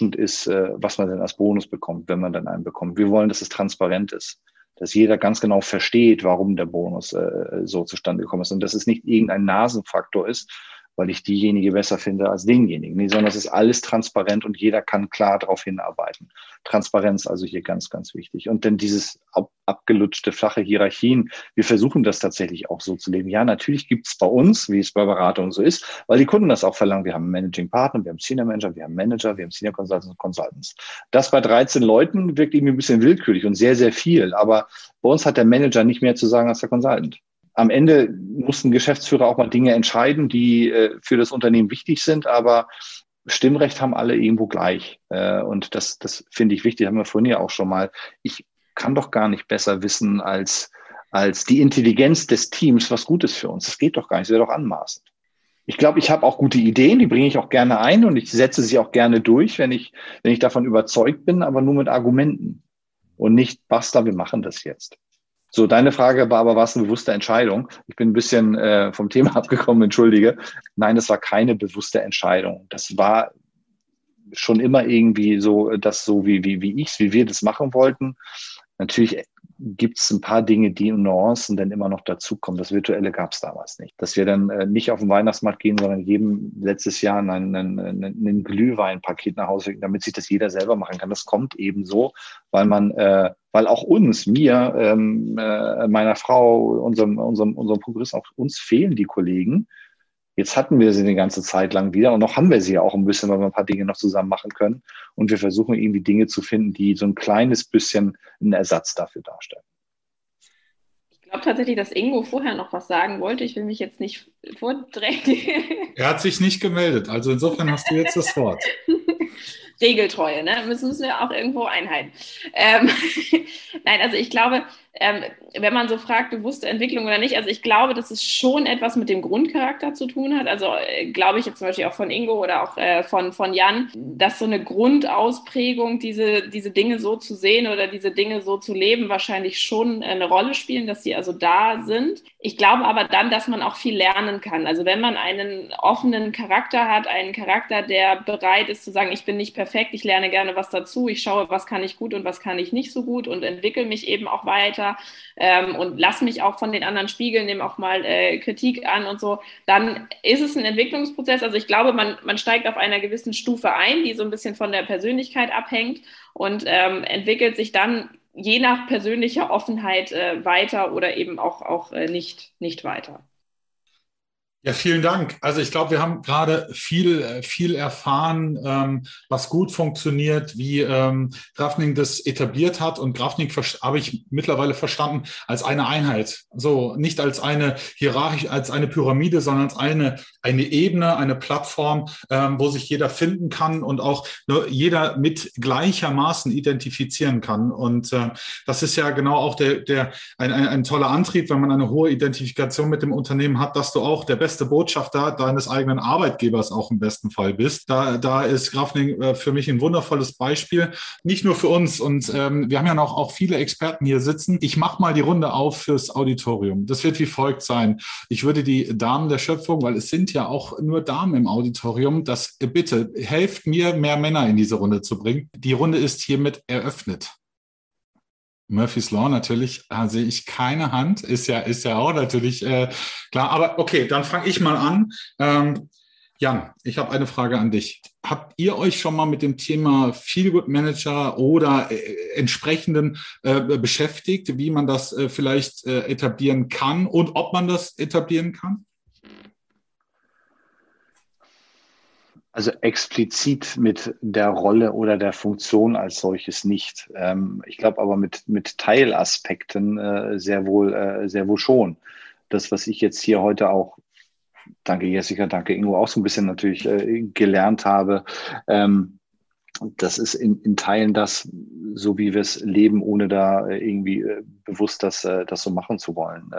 ist, äh, was man denn als Bonus bekommt, wenn man dann einen bekommt. Wir wollen, dass es transparent ist, dass jeder ganz genau versteht, warum der Bonus äh, so zustande gekommen ist und dass es nicht irgendein Nasenfaktor ist, weil ich diejenige besser finde als denjenigen, nee, sondern es ist alles transparent und jeder kann klar darauf hinarbeiten. Transparenz also hier ganz, ganz wichtig. Und dann dieses ab, abgelutschte, flache Hierarchien, wir versuchen das tatsächlich auch so zu leben. Ja, natürlich gibt es bei uns, wie es bei Beratungen so ist, weil die Kunden das auch verlangen. Wir haben Managing Partner, wir haben Senior Manager, wir haben Manager, wir haben Senior Consultants und Consultants. Das bei 13 Leuten wirkt irgendwie ein bisschen willkürlich und sehr, sehr viel. Aber bei uns hat der Manager nicht mehr zu sagen als der Consultant am Ende mussten Geschäftsführer auch mal Dinge entscheiden, die äh, für das Unternehmen wichtig sind, aber Stimmrecht haben alle irgendwo gleich. Äh, und das, das finde ich wichtig, haben wir vorhin ja auch schon mal. Ich kann doch gar nicht besser wissen als, als die Intelligenz des Teams, was gut ist für uns. Das geht doch gar nicht, das wäre doch anmaßend. Ich glaube, ich habe auch gute Ideen, die bringe ich auch gerne ein und ich setze sie auch gerne durch, wenn ich, wenn ich davon überzeugt bin, aber nur mit Argumenten und nicht, basta, wir machen das jetzt. So, deine Frage war aber, war es eine bewusste Entscheidung? Ich bin ein bisschen äh, vom Thema abgekommen, entschuldige. Nein, das war keine bewusste Entscheidung. Das war schon immer irgendwie so, das so wie, wie, wie ich wie wir das machen wollten. Natürlich gibt es ein paar Dinge, die in Nuancen dann immer noch dazukommen. Das Virtuelle gab es damals nicht. Dass wir dann äh, nicht auf den Weihnachtsmarkt gehen, sondern jedem letztes Jahr ein, ein, ein, ein Glühweinpaket nach Hause, damit sich das jeder selber machen kann. Das kommt eben so, weil man, äh, weil auch uns, mir, ähm, äh, meiner Frau, unserem, unserem, unserem Progress, auch uns fehlen die Kollegen. Jetzt hatten wir sie eine ganze Zeit lang wieder und noch haben wir sie ja auch ein bisschen, weil wir ein paar Dinge noch zusammen machen können. Und wir versuchen irgendwie Dinge zu finden, die so ein kleines bisschen einen Ersatz dafür darstellen. Ich glaube tatsächlich, dass Ingo vorher noch was sagen wollte. Ich will mich jetzt nicht vordrängen. Er hat sich nicht gemeldet. Also insofern hast du jetzt das Wort. Regeltreue, ne? Das müssen wir auch irgendwo einhalten. Ähm, Nein, also ich glaube, ähm, wenn man so fragt, bewusste Entwicklung oder nicht, also ich glaube, dass es schon etwas mit dem Grundcharakter zu tun hat. Also äh, glaube ich jetzt zum Beispiel auch von Ingo oder auch äh, von, von Jan, dass so eine Grundausprägung, diese, diese Dinge so zu sehen oder diese Dinge so zu leben, wahrscheinlich schon eine Rolle spielen, dass sie also da sind. Ich glaube aber dann, dass man auch viel lernen kann. Also wenn man einen offenen Charakter hat, einen Charakter, der bereit ist zu sagen, ich bin nicht perfekt, ich lerne gerne was dazu, ich schaue, was kann ich gut und was kann ich nicht so gut und entwickle mich eben auch weiter weiter ähm, und lass mich auch von den anderen spiegeln, nehme auch mal äh, Kritik an und so, dann ist es ein Entwicklungsprozess. Also ich glaube, man, man steigt auf einer gewissen Stufe ein, die so ein bisschen von der Persönlichkeit abhängt und ähm, entwickelt sich dann je nach persönlicher Offenheit äh, weiter oder eben auch, auch äh, nicht, nicht weiter. Ja, vielen Dank. Also ich glaube, wir haben gerade viel, äh, viel erfahren, ähm, was gut funktioniert, wie ähm, Grafning das etabliert hat. Und Grafning habe ich mittlerweile verstanden als eine Einheit. So nicht als eine Hierarchie, als eine Pyramide, sondern als eine, eine Ebene, eine Plattform, ähm, wo sich jeder finden kann und auch ne, jeder mit gleichermaßen identifizieren kann. Und äh, das ist ja genau auch der, der ein, ein, ein toller Antrieb, wenn man eine hohe Identifikation mit dem Unternehmen hat, dass du auch der beste beste Botschafter deines eigenen Arbeitgebers auch im besten Fall bist. Da, da ist Grafning äh, für mich ein wundervolles Beispiel. Nicht nur für uns. Und ähm, wir haben ja noch auch viele Experten hier sitzen. Ich mache mal die Runde auf fürs Auditorium. Das wird wie folgt sein. Ich würde die Damen der Schöpfung, weil es sind ja auch nur Damen im Auditorium, das äh, bitte helft mir, mehr Männer in diese Runde zu bringen. Die Runde ist hiermit eröffnet. Murphy's Law natürlich da sehe ich keine Hand, ist ja, ist ja auch natürlich äh, klar. Aber okay, dann fange ich mal an. Ähm, Jan, ich habe eine Frage an dich. Habt ihr euch schon mal mit dem Thema Feelgood Manager oder äh, entsprechenden äh, beschäftigt, wie man das äh, vielleicht äh, etablieren kann und ob man das etablieren kann? Also explizit mit der Rolle oder der Funktion als solches nicht. Ähm, ich glaube aber mit, mit Teilaspekten äh, sehr wohl, äh, sehr wohl schon. Das, was ich jetzt hier heute auch danke Jessica, danke Ingo, auch so ein bisschen natürlich äh, gelernt habe. Ähm, das ist in, in Teilen das, so wie wir es leben, ohne da äh, irgendwie äh, bewusst das, äh, das so machen zu wollen.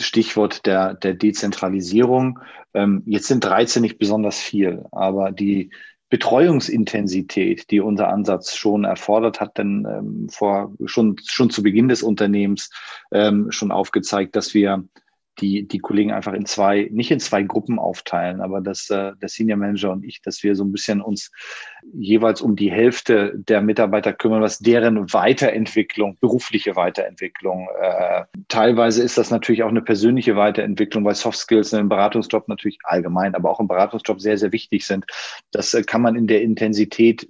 Stichwort der, der Dezentralisierung. Ähm, jetzt sind 13 nicht besonders viel, aber die Betreuungsintensität, die unser Ansatz schon erfordert, hat dann ähm, vor schon schon zu Beginn des Unternehmens ähm, schon aufgezeigt, dass wir die, die Kollegen einfach in zwei, nicht in zwei Gruppen aufteilen, aber dass äh, der Senior Manager und ich, dass wir so ein bisschen uns jeweils um die Hälfte der Mitarbeiter kümmern, was deren Weiterentwicklung, berufliche Weiterentwicklung. Äh, teilweise ist das natürlich auch eine persönliche Weiterentwicklung, weil Soft Skills im Beratungsjob natürlich allgemein, aber auch im Beratungsjob sehr, sehr wichtig sind. Das äh, kann man in der Intensität,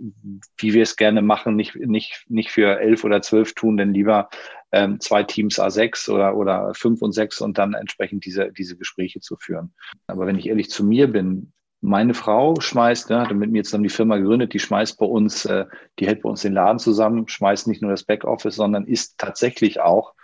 wie wir es gerne machen, nicht, nicht, nicht für elf oder zwölf tun, denn lieber ähm, zwei Teams A6 oder, oder fünf und sechs und dann entsprechend diese, diese Gespräche zu führen. Aber wenn ich ehrlich zu mir bin, meine Frau schmeißt, ne, hat mit mir zusammen die Firma gegründet, die schmeißt bei uns, äh, die hält bei uns den Laden zusammen, schmeißt nicht nur das Backoffice, sondern ist tatsächlich auch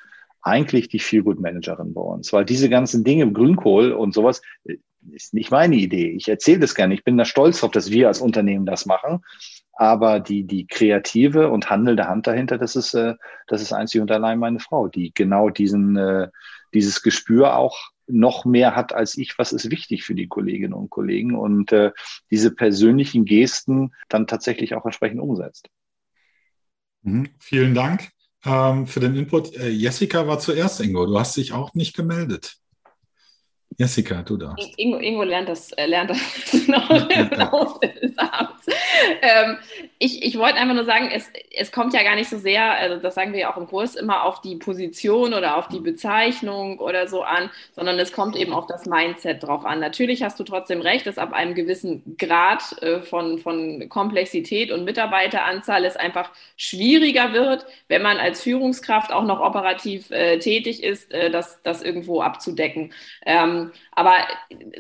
eigentlich die Feel-Good-Managerin bei uns. Weil diese ganzen Dinge, Grünkohl und sowas, äh, ist nicht meine Idee. Ich erzähle das gerne. Ich bin da stolz drauf, dass wir als Unternehmen das machen. Aber die, die kreative und handelnde Hand dahinter, das ist, äh, das ist einzig und allein meine Frau, die genau diesen, äh, dieses Gespür auch noch mehr hat als ich, was ist wichtig für die Kolleginnen und Kollegen und äh, diese persönlichen Gesten dann tatsächlich auch entsprechend umsetzt. Mhm. Vielen Dank ähm, für den Input. Äh, Jessica war zuerst, Ingo. Du hast dich auch nicht gemeldet. Jessica, du darfst. Ingo, Ingo lernt das, äh, lernt das noch im Laufe des Abends. Ähm, ich, ich wollte einfach nur sagen, es, es kommt ja gar nicht so sehr, also das sagen wir ja auch im Kurs, immer auf die Position oder auf die Bezeichnung oder so an, sondern es kommt eben auf das Mindset drauf an. Natürlich hast du trotzdem recht, dass ab einem gewissen Grad äh, von, von Komplexität und Mitarbeiteranzahl es einfach schwieriger wird, wenn man als Führungskraft auch noch operativ äh, tätig ist, äh, das, das irgendwo abzudecken. Ähm, aber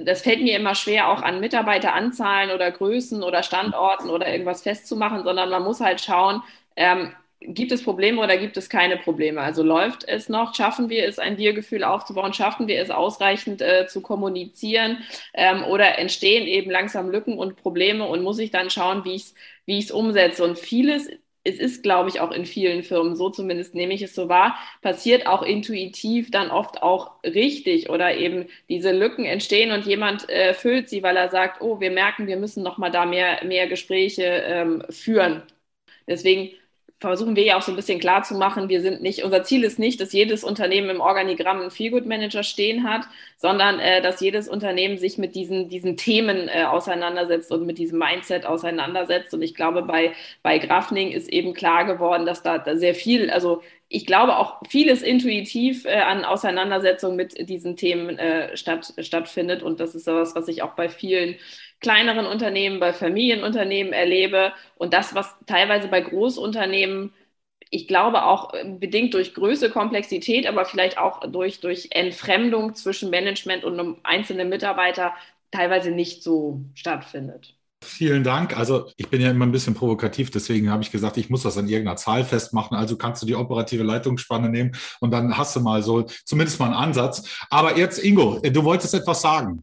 das fällt mir immer schwer, auch an Mitarbeiteranzahlen oder Größen oder Standorten oder irgendwas festzumachen, sondern man muss halt schauen, ähm, gibt es Probleme oder gibt es keine Probleme? Also läuft es noch? Schaffen wir es, ein Wir-Gefühl aufzubauen? Schaffen wir es ausreichend äh, zu kommunizieren? Ähm, oder entstehen eben langsam Lücken und Probleme und muss ich dann schauen, wie ich es wie umsetze? Und vieles es ist, glaube ich, auch in vielen Firmen, so zumindest nehme ich es so wahr, passiert auch intuitiv dann oft auch richtig oder eben diese Lücken entstehen und jemand äh, füllt sie, weil er sagt, oh, wir merken, wir müssen noch mal da mehr, mehr Gespräche ähm, führen. Deswegen versuchen wir ja auch so ein bisschen klar zu machen, wir sind nicht, unser Ziel ist nicht, dass jedes Unternehmen im Organigramm einen Feelgood Manager stehen hat, sondern äh, dass jedes Unternehmen sich mit diesen, diesen Themen äh, auseinandersetzt und mit diesem Mindset auseinandersetzt. Und ich glaube, bei, bei Grafning ist eben klar geworden, dass da, da sehr viel, also ich glaube auch vieles intuitiv äh, an Auseinandersetzung mit diesen Themen äh, statt, stattfindet. Und das ist sowas, was ich auch bei vielen kleineren Unternehmen, bei Familienunternehmen erlebe und das, was teilweise bei Großunternehmen ich glaube auch äh, bedingt durch Größe, Komplexität, aber vielleicht auch durch, durch Entfremdung zwischen Management und einem einzelnen Mitarbeiter teilweise nicht so stattfindet. Vielen Dank. Also ich bin ja immer ein bisschen provokativ, deswegen habe ich gesagt, ich muss das an irgendeiner Zahl festmachen. Also kannst du die operative Leitungsspanne nehmen und dann hast du mal so zumindest mal einen Ansatz. Aber jetzt, Ingo, du wolltest etwas sagen.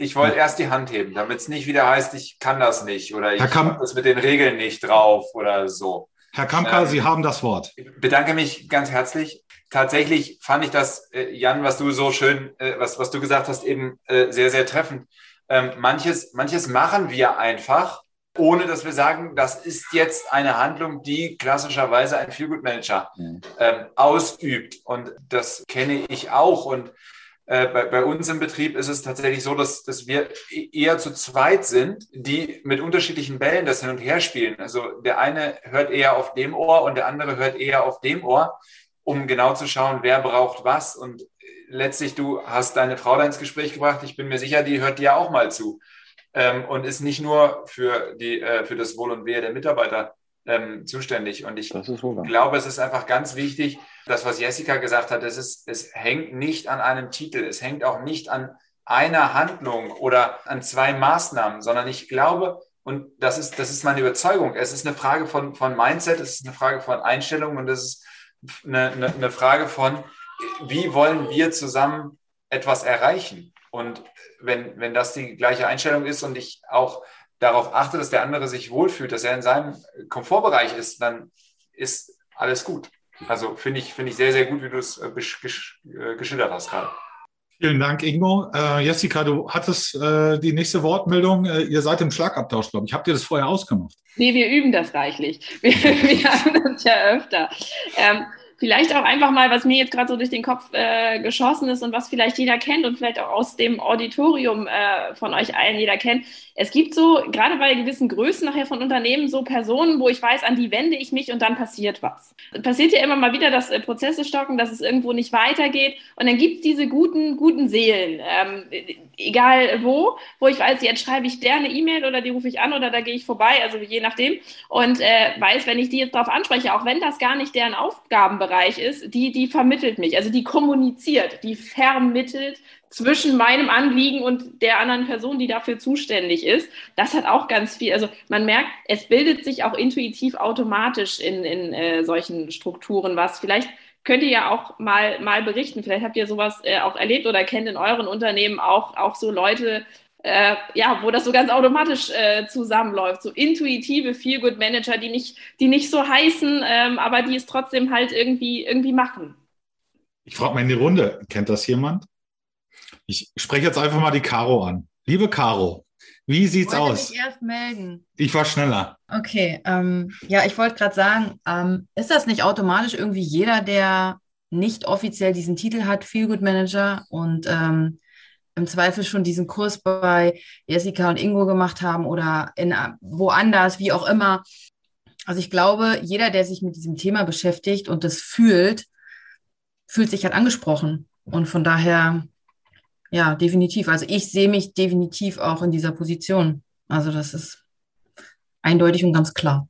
Ich wollte erst die Hand heben, damit es nicht wieder heißt, ich kann das nicht oder ich habe das mit den Regeln nicht drauf oder so. Herr Kamka, ähm, Sie haben das Wort. Ich bedanke mich ganz herzlich. Tatsächlich fand ich das, äh, Jan, was du so schön, äh, was, was du gesagt hast, eben äh, sehr, sehr treffend. Ähm, manches, manches machen wir einfach, ohne dass wir sagen, das ist jetzt eine Handlung, die klassischerweise ein Feelgood Manager mhm. ähm, ausübt. Und das kenne ich auch. Und äh, bei, bei, uns im Betrieb ist es tatsächlich so, dass, dass wir e-, eher zu zweit sind, die mit unterschiedlichen Bällen das hin und her spielen. Also der eine hört eher auf dem Ohr und der andere hört eher auf dem Ohr, um genau zu schauen, wer braucht was. Und letztlich, du hast deine Frau da ins Gespräch gebracht. Ich bin mir sicher, die hört dir auch mal zu. Ähm, und ist nicht nur für, die, äh, für das Wohl und Wehe der Mitarbeiter ähm, zuständig. Und ich glaube, es ist einfach ganz wichtig, das, was Jessica gesagt hat, es, ist, es hängt nicht an einem Titel, es hängt auch nicht an einer Handlung oder an zwei Maßnahmen, sondern ich glaube, und das ist, das ist meine Überzeugung, es ist eine Frage von, von Mindset, es ist eine Frage von Einstellung und es ist eine, eine, eine Frage von, wie wollen wir zusammen etwas erreichen? Und wenn, wenn das die gleiche Einstellung ist und ich auch darauf achte, dass der andere sich wohlfühlt, dass er in seinem Komfortbereich ist, dann ist alles gut. Also finde ich, finde ich sehr, sehr gut, wie du es äh, äh, geschildert hast gerade. Vielen Dank, Ingo. Äh, Jessica, du hattest äh, die nächste Wortmeldung. Äh, ihr seid im Schlagabtausch, glaube ich. Habt ihr das vorher ausgemacht? Nee, wir üben das reichlich. Wir, wir haben das ja öfter. Ähm, vielleicht auch einfach mal, was mir jetzt gerade so durch den Kopf äh, geschossen ist und was vielleicht jeder kennt und vielleicht auch aus dem Auditorium äh, von euch allen jeder kennt. Es gibt so, gerade bei gewissen Größen nachher von Unternehmen, so Personen, wo ich weiß, an die wende ich mich und dann passiert was. Passiert ja immer mal wieder, dass äh, Prozesse stocken, dass es irgendwo nicht weitergeht. Und dann gibt es diese guten, guten Seelen, ähm, egal wo, wo ich weiß, jetzt schreibe ich der eine E-Mail oder die rufe ich an oder da gehe ich vorbei, also je nachdem. Und äh, weiß, wenn ich die jetzt darauf anspreche, auch wenn das gar nicht deren Aufgabenbereich ist, die, die vermittelt mich, also die kommuniziert, die vermittelt zwischen meinem Anliegen und der anderen Person, die dafür zuständig ist. Das hat auch ganz viel. Also man merkt, es bildet sich auch intuitiv automatisch in, in äh, solchen Strukturen was. Vielleicht könnt ihr ja auch mal, mal berichten. Vielleicht habt ihr sowas äh, auch erlebt oder kennt in euren Unternehmen auch, auch so Leute, äh, ja, wo das so ganz automatisch äh, zusammenläuft. So intuitive Feel-Good-Manager, die nicht, die nicht so heißen, ähm, aber die es trotzdem halt irgendwie, irgendwie machen. Ich frage mal in die Runde, kennt das jemand? Ich spreche jetzt einfach mal die Caro an. Liebe Caro, wie sieht's ich wollte aus? Mich erst melden. Ich war schneller. Okay, ähm, ja, ich wollte gerade sagen, ähm, ist das nicht automatisch irgendwie jeder, der nicht offiziell diesen Titel hat, Feel Good Manager und ähm, im Zweifel schon diesen Kurs bei Jessica und Ingo gemacht haben oder in, woanders, wie auch immer. Also ich glaube, jeder, der sich mit diesem Thema beschäftigt und das fühlt, fühlt sich halt angesprochen. Und von daher ja, definitiv. Also ich sehe mich definitiv auch in dieser Position. Also das ist eindeutig und ganz klar.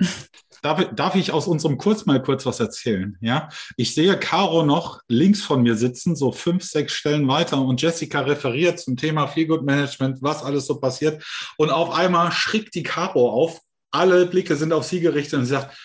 Darf, darf ich aus unserem Kurs mal kurz was erzählen? Ja, ich sehe Caro noch links von mir sitzen, so fünf, sechs Stellen weiter und Jessica referiert zum Thema Feelgood Management, was alles so passiert. Und auf einmal schrickt die Caro auf. Alle Blicke sind auf sie gerichtet und sie sagt,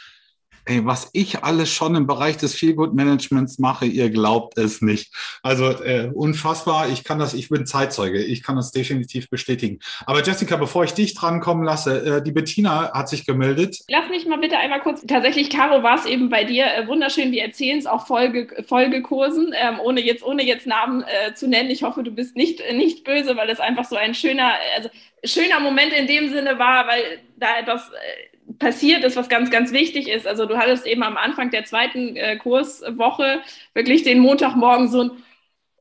ey, was ich alles schon im Bereich des Feelgood-Managements mache, ihr glaubt es nicht. Also äh, unfassbar. Ich kann das, ich bin Zeitzeuge. Ich kann das definitiv bestätigen. Aber Jessica, bevor ich dich drankommen lasse, äh, die Bettina hat sich gemeldet. Lass mich mal bitte einmal kurz. Tatsächlich, Caro, war es eben bei dir äh, wunderschön. Wir erzählen es auch Folge, Folgekursen, ähm, ohne jetzt, ohne jetzt Namen äh, zu nennen. Ich hoffe, du bist nicht, nicht böse, weil es einfach so ein schöner, also schöner Moment in dem Sinne war, weil da etwas äh, passiert ist, was ganz, ganz wichtig ist. Also du hattest eben am Anfang der zweiten äh, Kurswoche wirklich den Montagmorgen so ein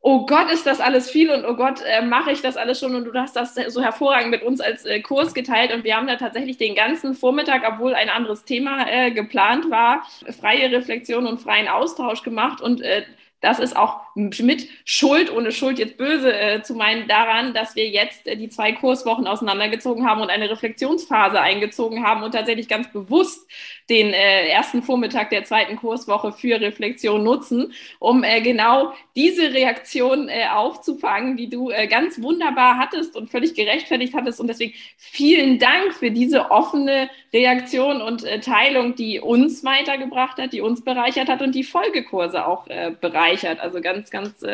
Oh Gott, ist das alles viel und oh Gott, äh, mache ich das alles schon? Und du hast das so hervorragend mit uns als äh, Kurs geteilt. Und wir haben da tatsächlich den ganzen Vormittag, obwohl ein anderes Thema äh, geplant war, freie Reflexion und freien Austausch gemacht. Und äh, das ist auch mit Schuld, ohne Schuld jetzt böse äh, zu meinen, daran, dass wir jetzt äh, die zwei Kurswochen auseinandergezogen haben und eine Reflexionsphase eingezogen haben und tatsächlich ganz bewusst den äh, ersten Vormittag der zweiten Kurswoche für Reflexion nutzen, um äh, genau diese Reaktion äh, aufzufangen, die du äh, ganz wunderbar hattest und völlig gerechtfertigt hattest. Und deswegen vielen Dank für diese offene Reaktion und äh, Teilung, die uns weitergebracht hat, die uns bereichert hat und die Folgekurse auch äh, bereichert. Also ganz, ganz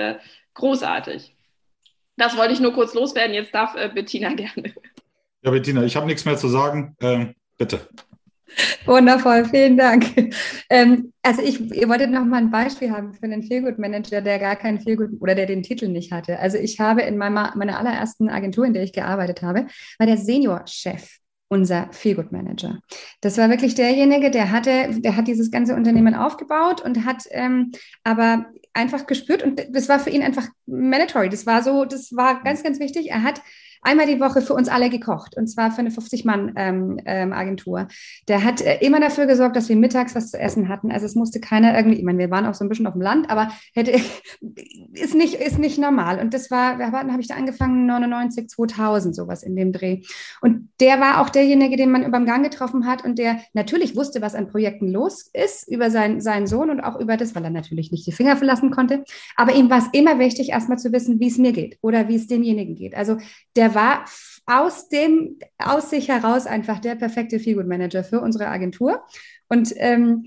großartig. Das wollte ich nur kurz loswerden. Jetzt darf Bettina gerne. Ja, Bettina, ich habe nichts mehr zu sagen. Ähm, bitte. Wundervoll, vielen Dank. Ähm, also ich, ihr wolltet noch mal ein Beispiel haben für einen Feelgood-Manager, der gar keinen Feelgood oder der den Titel nicht hatte. Also ich habe in meiner, meiner allerersten Agentur, in der ich gearbeitet habe, war der Senior-Chef unser Feelgood-Manager. Das war wirklich derjenige, der hatte, der hat dieses ganze Unternehmen aufgebaut und hat ähm, aber einfach gespürt und das war für ihn einfach mandatory. Das war so, das war ganz, ganz wichtig. Er hat einmal die Woche für uns alle gekocht und zwar für eine 50-Mann-Agentur. Ähm, ähm, der hat äh, immer dafür gesorgt, dass wir mittags was zu essen hatten. Also es musste keiner irgendwie, ich meine, wir waren auch so ein bisschen auf dem Land, aber hätte, ist nicht, ist nicht normal. Und das war, wann habe ich da angefangen? 99, 2000, sowas in dem Dreh. Und der war auch derjenige, den man beim Gang getroffen hat und der natürlich wusste, was an Projekten los ist, über sein, seinen Sohn und auch über das, weil er natürlich nicht die Finger verlassen konnte. Aber ihm war es immer wichtig, erstmal zu wissen, wie es mir geht oder wie es demjenigen geht. Also der war aus dem, aus sich heraus einfach der perfekte Feelgood Manager für unsere Agentur. Und ähm,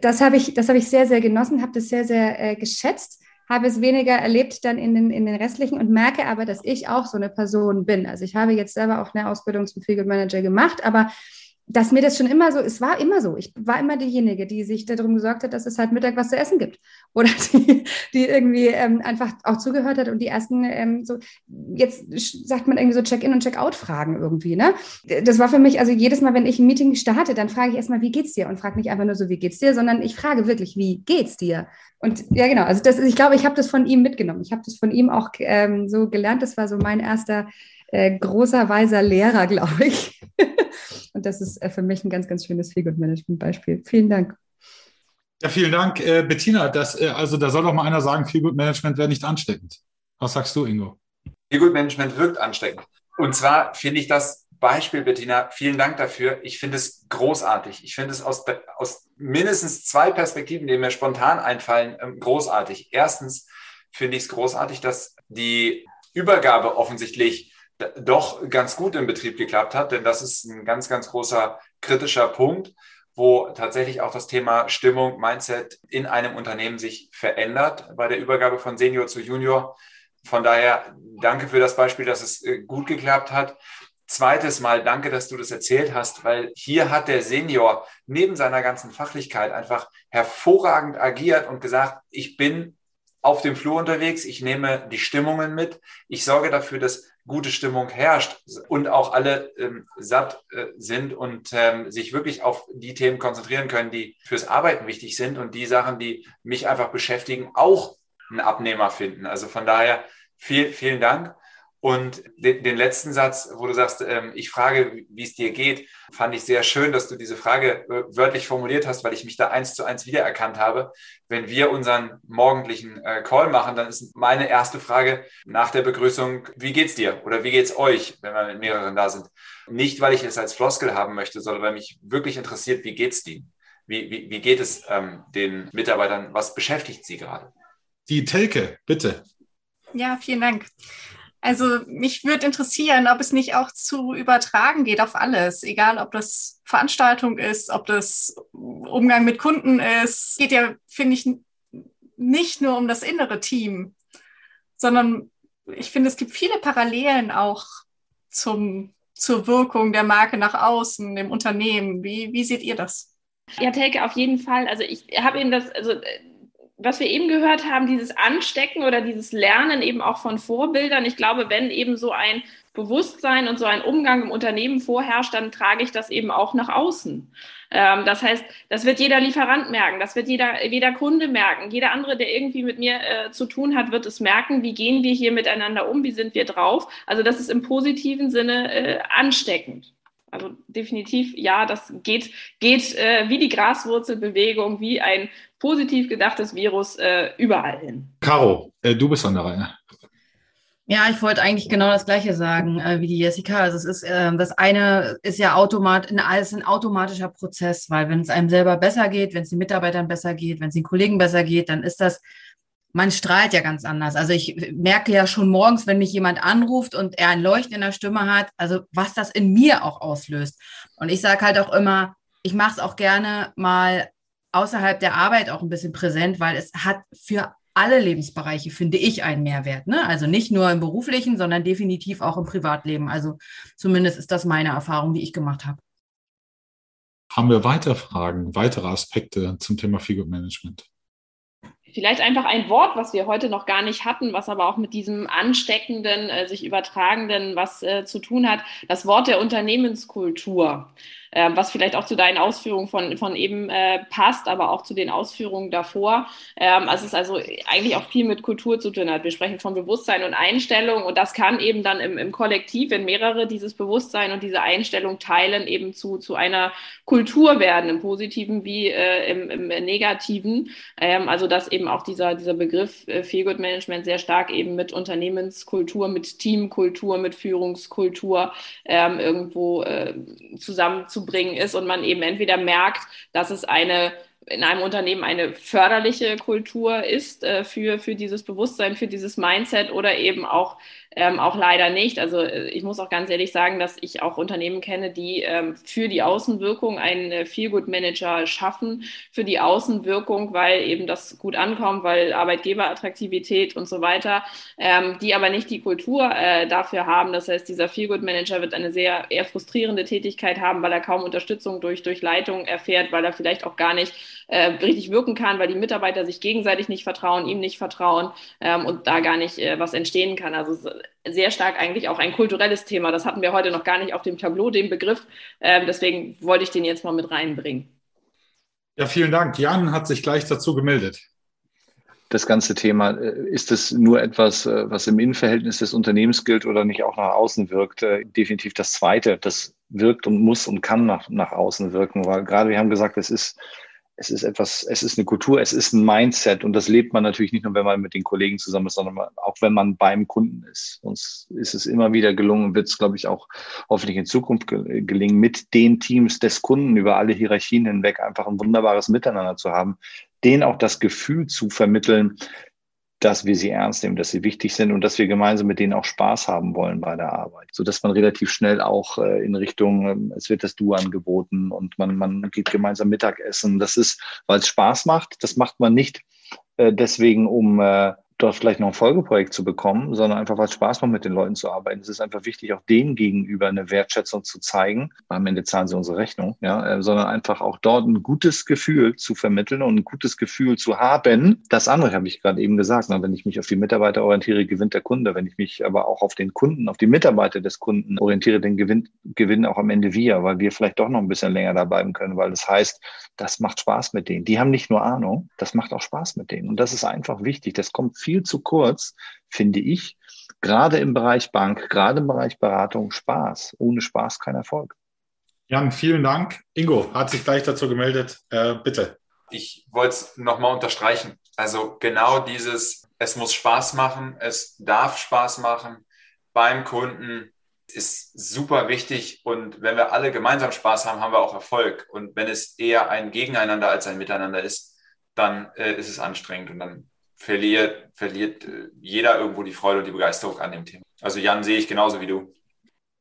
das habe ich, das habe ich sehr, sehr genossen, habe das sehr, sehr äh, geschätzt, habe es weniger erlebt dann in den, in den restlichen und merke aber, dass ich auch so eine Person bin. Also ich habe jetzt selber auch eine Ausbildung zum Feel Good Manager gemacht, aber dass mir das schon immer so, es war immer so. Ich war immer diejenige, die sich darum gesorgt hat, dass es halt Mittag was zu essen gibt. Oder die, die irgendwie ähm, einfach auch zugehört hat und die ersten ähm, so, jetzt sagt man irgendwie so Check-in und Check-out-Fragen irgendwie, ne? Das war für mich, also jedes Mal, wenn ich ein Meeting starte, dann frage ich erstmal, wie geht's dir? Und frage nicht einfach nur so, wie geht's dir, sondern ich frage wirklich, wie geht's dir? Und ja, genau, also das ist, ich glaube, ich habe das von ihm mitgenommen. Ich habe das von ihm auch ähm, so gelernt. Das war so mein erster äh, großer, weiser Lehrer, glaube ich. Und das ist äh, für mich ein ganz, ganz schönes Feelgood-Management-Beispiel. Vielen Dank. Ja, vielen Dank, äh, Bettina. Das, äh, also da soll doch mal einer sagen, Feelgood-Management wäre nicht ansteckend. Was sagst du, Ingo? Feelgood-Management wirkt ansteckend. Und zwar finde ich das Beispiel, Bettina, vielen Dank dafür. Ich finde es großartig. Ich finde es aus, aus mindestens zwei Perspektiven, die mir spontan einfallen, ähm, großartig. Erstens finde ich es großartig, dass die Übergabe offensichtlich doch ganz gut im Betrieb geklappt hat, denn das ist ein ganz, ganz großer kritischer Punkt, wo tatsächlich auch das Thema Stimmung, Mindset in einem Unternehmen sich verändert bei der Übergabe von Senior zu Junior. Von daher danke für das Beispiel, dass es äh, gut geklappt hat. Zweites Mal danke, dass du das erzählt hast, weil hier hat der Senior neben seiner ganzen Fachlichkeit einfach hervorragend agiert und gesagt, ich bin auf dem Flur unterwegs, ich nehme die Stimmungen mit, ich sorge dafür, dass gute Stimmung herrscht und auch alle ähm, satt äh, sind und ähm, sich wirklich auf die Themen konzentrieren können, die fürs Arbeiten wichtig sind und die Sachen, die mich einfach beschäftigen, auch einen Abnehmer finden. Also von daher viel, vielen Dank. Und den, den letzten Satz, wo du sagst, ähm, ich frage, wie es dir geht, fand ich sehr schön, dass du diese Frage äh, wörtlich formuliert hast, weil ich mich da eins zu eins wiedererkannt habe. Wenn wir unseren morgendlichen äh, Call machen, dann ist meine erste Frage nach der Begrüßung, wie geht's dir oder wie geht's euch, wenn wir mit mehreren da sind? Nicht, weil ich es als Floskel haben möchte, sondern weil mich wirklich interessiert, wie geht's dir? Wie, wie, wie geht es ähm, den Mitarbeitern? Was beschäftigt sie gerade? Die Telke, bitte. Ja, vielen Dank. Also mich würde interessieren, ob es nicht auch zu übertragen geht auf alles, egal ob das Veranstaltung ist, ob das Umgang mit Kunden ist. Es geht ja, finde ich, nicht nur um das innere Team, sondern ich finde, es gibt viele Parallelen auch zum, zur Wirkung der Marke nach außen, im Unternehmen. Wie, wie seht ihr das? Ja, Telke, auf jeden Fall. Also ich habe eben das, also was wir eben gehört haben, dieses Anstecken oder dieses Lernen eben auch von Vorbildern. Ich glaube, wenn eben so ein Bewusstsein und so ein Umgang im Unternehmen vorherrscht, dann trage ich das eben auch nach außen. Ähm, das heißt, das wird jeder Lieferant merken, das wird jeder, jeder Kunde merken, jeder andere, der irgendwie mit mir äh, zu tun hat, wird es merken, wie gehen wir hier miteinander um, wie sind wir drauf. Also das ist im positiven Sinne äh, ansteckend. Also definitiv, ja, das geht, geht äh, wie die Graswurzelbewegung, wie ein positiv gedachtes Virus äh, überall hin. Caro, äh, du bist an der Reihe. Ja, ich wollte eigentlich genau das Gleiche sagen äh, wie die Jessica. Also es ist äh, das eine ist ja automat, ist ein automatischer Prozess, weil wenn es einem selber besser geht, wenn es den Mitarbeitern besser geht, wenn es den Kollegen besser geht, dann ist das man strahlt ja ganz anders. Also ich merke ja schon morgens, wenn mich jemand anruft und er ein Leuchten in der Stimme hat, also was das in mir auch auslöst. Und ich sage halt auch immer, ich mache es auch gerne mal außerhalb der Arbeit auch ein bisschen präsent, weil es hat für alle Lebensbereiche, finde ich, einen Mehrwert. Ne? Also nicht nur im beruflichen, sondern definitiv auch im Privatleben. Also zumindest ist das meine Erfahrung, die ich gemacht habe. Haben wir weitere Fragen, weitere Aspekte zum Thema Figure Management? Vielleicht einfach ein Wort, was wir heute noch gar nicht hatten, was aber auch mit diesem ansteckenden, äh, sich übertragenden was äh, zu tun hat. Das Wort der Unternehmenskultur äh, was vielleicht auch zu deinen Ausführungen von, von eben äh, passt, aber auch zu den Ausführungen davor. Ähm, also es ist also eigentlich auch viel mit Kultur zu tun hat. Wir sprechen von Bewusstsein und Einstellung und das kann eben dann im, im Kollektiv, wenn mehrere dieses Bewusstsein und diese Einstellung teilen, eben zu, zu einer Kultur werden, im Positiven wie äh, im, im Negativen. Ähm, also dass eben auch dieser, dieser Begriff äh, Feel Good Management sehr stark eben mit Unternehmenskultur, mit Teamkultur, mit Führungskultur ähm, irgendwo äh, zusammen zu bringen ist und man eben entweder merkt, dass es eine in einem Unternehmen eine förderliche Kultur ist äh, für, für dieses Bewusstsein, für dieses Mindset oder eben auch ähm, auch leider nicht. Also äh, ich muss auch ganz ehrlich sagen, dass ich auch Unternehmen kenne, die ähm, für die Außenwirkung einen Feelgood-Manager schaffen, für die Außenwirkung, weil eben das gut ankommt, weil Arbeitgeberattraktivität und so weiter, ähm, die aber nicht die Kultur äh, dafür haben. Das heißt, dieser Feelgood-Manager wird eine sehr eher frustrierende Tätigkeit haben, weil er kaum Unterstützung durch, durch Leitung erfährt, weil er vielleicht auch gar nicht äh, richtig wirken kann, weil die Mitarbeiter sich gegenseitig nicht vertrauen, ihm nicht vertrauen ähm, und da gar nicht äh, was entstehen kann. Also sehr stark eigentlich auch ein kulturelles Thema. Das hatten wir heute noch gar nicht auf dem Tableau, den Begriff. Ähm, deswegen wollte ich den jetzt mal mit reinbringen. Ja, vielen Dank. Jan hat sich gleich dazu gemeldet. Das ganze Thema, äh, ist es nur etwas, äh, was im Innenverhältnis des Unternehmens gilt oder nicht auch nach außen wirkt? Äh, definitiv das Zweite, das wirkt und muss und kann nach, nach außen wirken, weil gerade wir haben gesagt, es ist es ist etwas, es ist eine Kultur, es ist ein Mindset und das lebt man natürlich nicht nur, wenn man mit den Kollegen zusammen ist, sondern auch wenn man beim Kunden ist. Uns ist es immer wieder gelungen, wird es, glaube ich, auch hoffentlich in Zukunft gelingen, mit den Teams des Kunden über alle Hierarchien hinweg einfach ein wunderbares Miteinander zu haben, denen auch das Gefühl zu vermitteln, dass wir sie ernst nehmen, dass sie wichtig sind und dass wir gemeinsam mit denen auch Spaß haben wollen bei der Arbeit, so dass man relativ schnell auch äh, in Richtung, äh, es wird das Du angeboten und man, man geht gemeinsam Mittagessen. Das ist, weil es Spaß macht. Das macht man nicht äh, deswegen, um äh, dort vielleicht noch ein Folgeprojekt zu bekommen, sondern einfach, weil es Spaß macht, mit den Leuten zu arbeiten. Es ist einfach wichtig, auch denen gegenüber eine Wertschätzung zu zeigen. Am Ende zahlen sie unsere Rechnung, ja, äh, sondern einfach auch dort ein gutes Gefühl zu vermitteln und ein gutes Gefühl zu haben. Das andere habe ich gerade eben gesagt. Na, wenn ich mich auf die Mitarbeiter orientiere, gewinnt der Kunde. Wenn ich mich aber auch auf den Kunden, auf die Mitarbeiter des Kunden orientiere, dann gewinnt, gewinnen auch am Ende wir, weil wir vielleicht doch noch ein bisschen länger da bleiben können, weil das heißt, das macht Spaß mit denen. Die haben nicht nur Ahnung, das macht auch Spaß mit denen. Und das ist einfach wichtig. Das kommt viel viel zu kurz, finde ich. Gerade im Bereich Bank, gerade im Bereich Beratung Spaß. Ohne Spaß kein Erfolg. Jan, vielen Dank. Ingo hat sich gleich dazu gemeldet. Äh, bitte. Ich wollte es nochmal unterstreichen. Also genau dieses, es muss Spaß machen, es darf Spaß machen beim Kunden ist super wichtig und wenn wir alle gemeinsam Spaß haben, haben wir auch Erfolg. Und wenn es eher ein Gegeneinander als ein Miteinander ist, dann äh, ist es anstrengend und dann verliert, verliert äh, jeder irgendwo die Freude und die Begeisterung an dem Thema. Also Jan sehe ich genauso wie du.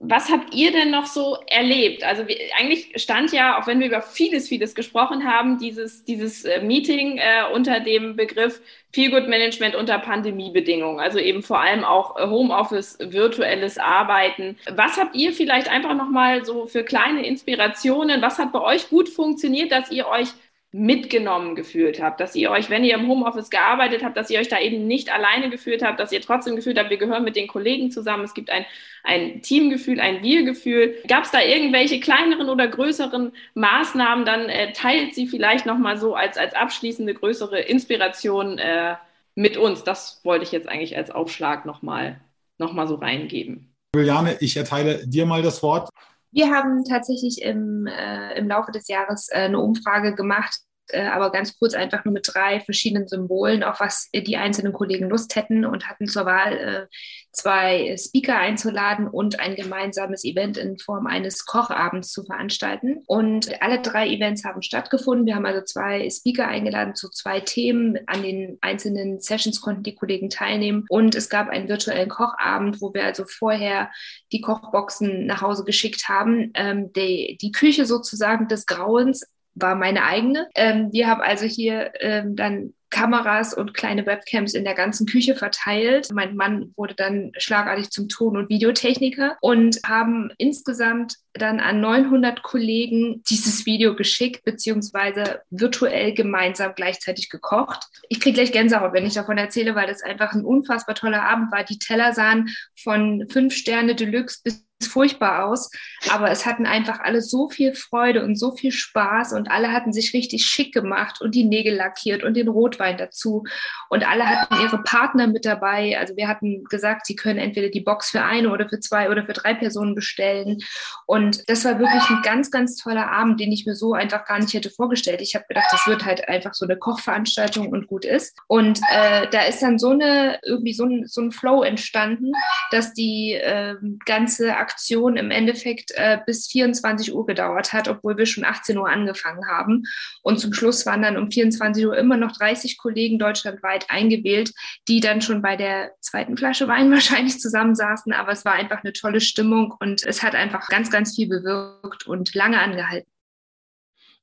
Was habt ihr denn noch so erlebt? Also wir, eigentlich stand ja, auch wenn wir über vieles, vieles gesprochen haben, dieses, dieses äh, Meeting äh, unter dem Begriff Feelgood Management unter Pandemiebedingungen, also eben vor allem auch äh, Homeoffice, virtuelles Arbeiten. Was habt ihr vielleicht einfach nochmal so für kleine Inspirationen? Was hat bei euch gut funktioniert, dass ihr euch mitgenommen gefühlt habt, dass ihr euch, wenn ihr im Homeoffice gearbeitet habt, dass ihr euch da eben nicht alleine gefühlt habt, dass ihr trotzdem gefühlt habt, wir gehören mit den Kollegen zusammen, es gibt ein, ein Teamgefühl, ein Wir-Gefühl. Gab es da irgendwelche kleineren oder größeren Maßnahmen, dann äh, teilt sie vielleicht nochmal so als, als abschließende größere Inspiration äh, mit uns. Das wollte ich jetzt eigentlich als Aufschlag nochmal noch mal so reingeben. Juliane, ich erteile dir mal das Wort. Wir haben tatsächlich im, äh, im Laufe des Jahres äh, eine Umfrage gemacht, äh, aber ganz kurz einfach nur mit drei verschiedenen Symbolen, auf was die einzelnen Kollegen Lust hätten und hatten zur Wahl äh, zwei Speaker einzuladen und ein gemeinsames Event in Form eines Kochabends zu veranstalten. Und alle drei Events haben stattgefunden. Wir haben also zwei Speaker eingeladen zu zwei Themen. An den einzelnen Sessions konnten die Kollegen teilnehmen. Und es gab einen virtuellen Kochabend, wo wir also vorher die Kochboxen nach Hause geschickt haben. Ähm, die, die Küche sozusagen des Grauens war meine eigene. Ähm, wir haben also hier ähm, dann Kameras und kleine Webcams in der ganzen Küche verteilt. Mein Mann wurde dann schlagartig zum Ton- und Videotechniker und haben insgesamt dann an 900 Kollegen dieses Video geschickt, beziehungsweise virtuell gemeinsam gleichzeitig gekocht. Ich kriege gleich Gänsehaut, wenn ich davon erzähle, weil das einfach ein unfassbar toller Abend war. Die Teller sahen von fünf Sterne Deluxe bis furchtbar aus, aber es hatten einfach alle so viel Freude und so viel Spaß und alle hatten sich richtig schick gemacht und die Nägel lackiert und den Rotwein dazu und alle hatten ihre Partner mit dabei. Also wir hatten gesagt, sie können entweder die Box für eine oder für zwei oder für drei Personen bestellen und das war wirklich ein ganz, ganz toller Abend, den ich mir so einfach gar nicht hätte vorgestellt. Ich habe gedacht, das wird halt einfach so eine Kochveranstaltung und gut ist und äh, da ist dann so eine irgendwie so ein, so ein Flow entstanden, dass die äh, ganze Aktion Aktion im Endeffekt äh, bis 24 Uhr gedauert hat, obwohl wir schon 18 Uhr angefangen haben. Und zum Schluss waren dann um 24 Uhr immer noch 30 Kollegen deutschlandweit eingewählt, die dann schon bei der zweiten Flasche Wein wahrscheinlich zusammensaßen. Aber es war einfach eine tolle Stimmung und es hat einfach ganz, ganz viel bewirkt und lange angehalten.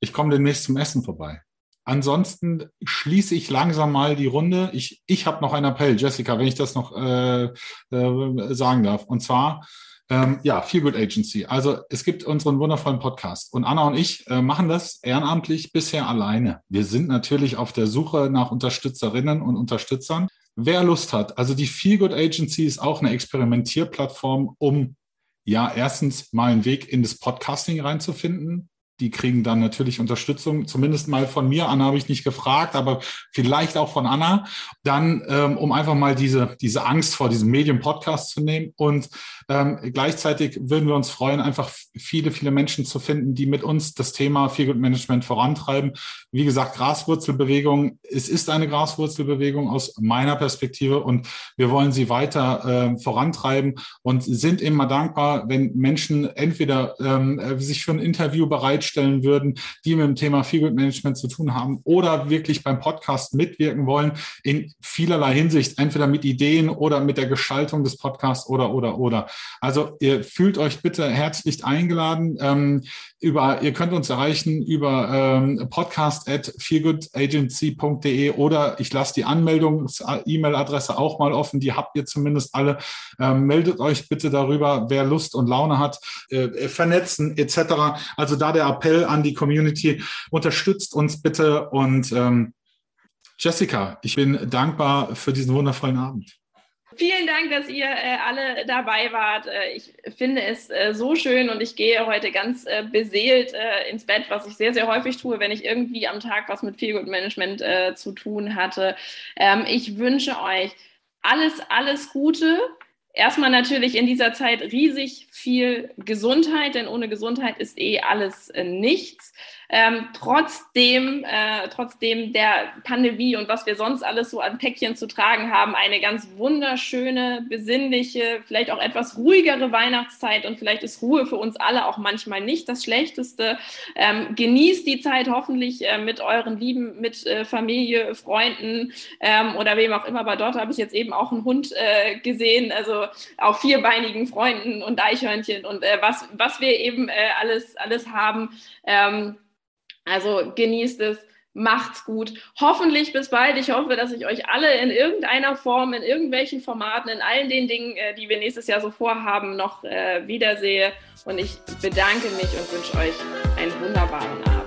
Ich komme demnächst zum Essen vorbei. Ansonsten schließe ich langsam mal die Runde. Ich, ich habe noch einen Appell, Jessica, wenn ich das noch äh, äh, sagen darf. Und zwar, ähm, ja, Feel Good Agency. Also es gibt unseren wundervollen Podcast. Und Anna und ich äh, machen das ehrenamtlich bisher alleine. Wir sind natürlich auf der Suche nach Unterstützerinnen und Unterstützern. Wer Lust hat, also die Feel Good Agency ist auch eine Experimentierplattform, um ja erstens mal einen Weg in das Podcasting reinzufinden, die kriegen dann natürlich Unterstützung, zumindest mal von mir. Anna habe ich nicht gefragt, aber vielleicht auch von Anna. Dann, ähm, um einfach mal diese, diese Angst vor diesem Medium-Podcast zu nehmen. Und ähm, gleichzeitig würden wir uns freuen, einfach viele, viele Menschen zu finden, die mit uns das Thema Feel Good Management vorantreiben. Wie gesagt, Graswurzelbewegung. Es ist eine Graswurzelbewegung aus meiner Perspektive und wir wollen sie weiter äh, vorantreiben und sind immer dankbar, wenn Menschen entweder ähm, sich für ein Interview bereitstellen, stellen würden, die mit dem Thema Feel Management zu tun haben oder wirklich beim Podcast mitwirken wollen, in vielerlei Hinsicht, entweder mit Ideen oder mit der Gestaltung des Podcasts oder, oder, oder. Also ihr fühlt euch bitte herzlich eingeladen. Ähm, über, ihr könnt uns erreichen über ähm, podcast at feelgoodagency.de oder ich lasse die Anmeldungs-E-Mail-Adresse auch mal offen. Die habt ihr zumindest alle. Ähm, meldet euch bitte darüber, wer Lust und Laune hat, äh, vernetzen etc. Also da der Appell an die Community, unterstützt uns bitte und ähm, Jessica, ich bin dankbar für diesen wundervollen Abend. Vielen Dank, dass ihr äh, alle dabei wart. Äh, ich finde es äh, so schön und ich gehe heute ganz beseelt ins Bett, was ich sehr, sehr häufig tue, wenn ich irgendwie am Tag was mit Feelgood Management zu tun hatte. Ähm, ich wünsche euch alles, alles Gute. Erstmal natürlich in dieser Zeit riesig viel Gesundheit, denn ohne Gesundheit ist eh alles nichts ähm, trotzdem, äh, trotzdem der Pandemie und was wir sonst alles so an Päckchen zu tragen haben, eine ganz wunderschöne, besinnliche, vielleicht auch etwas ruhigere Weihnachtszeit und vielleicht ist Ruhe für uns alle auch manchmal nicht das Schlechteste. Ähm, genießt die Zeit hoffentlich äh, mit euren Lieben, mit äh, Familie, Freunden ähm, oder wem auch immer. Aber dort habe ich jetzt eben auch einen Hund äh, gesehen, also auch vierbeinigen Freunden und Eichhörnchen und äh, was, was wir eben äh, alles, alles haben. Also genießt es, macht's gut. Hoffentlich bis bald. Ich hoffe, dass ich euch alle in irgendeiner Form, in irgendwelchen Formaten, in allen den Dingen, äh, die wir nächstes Jahr so vorhaben, noch äh, wiedersehe. Und ich bedanke mich und wünsche euch einen wunderbaren Abend.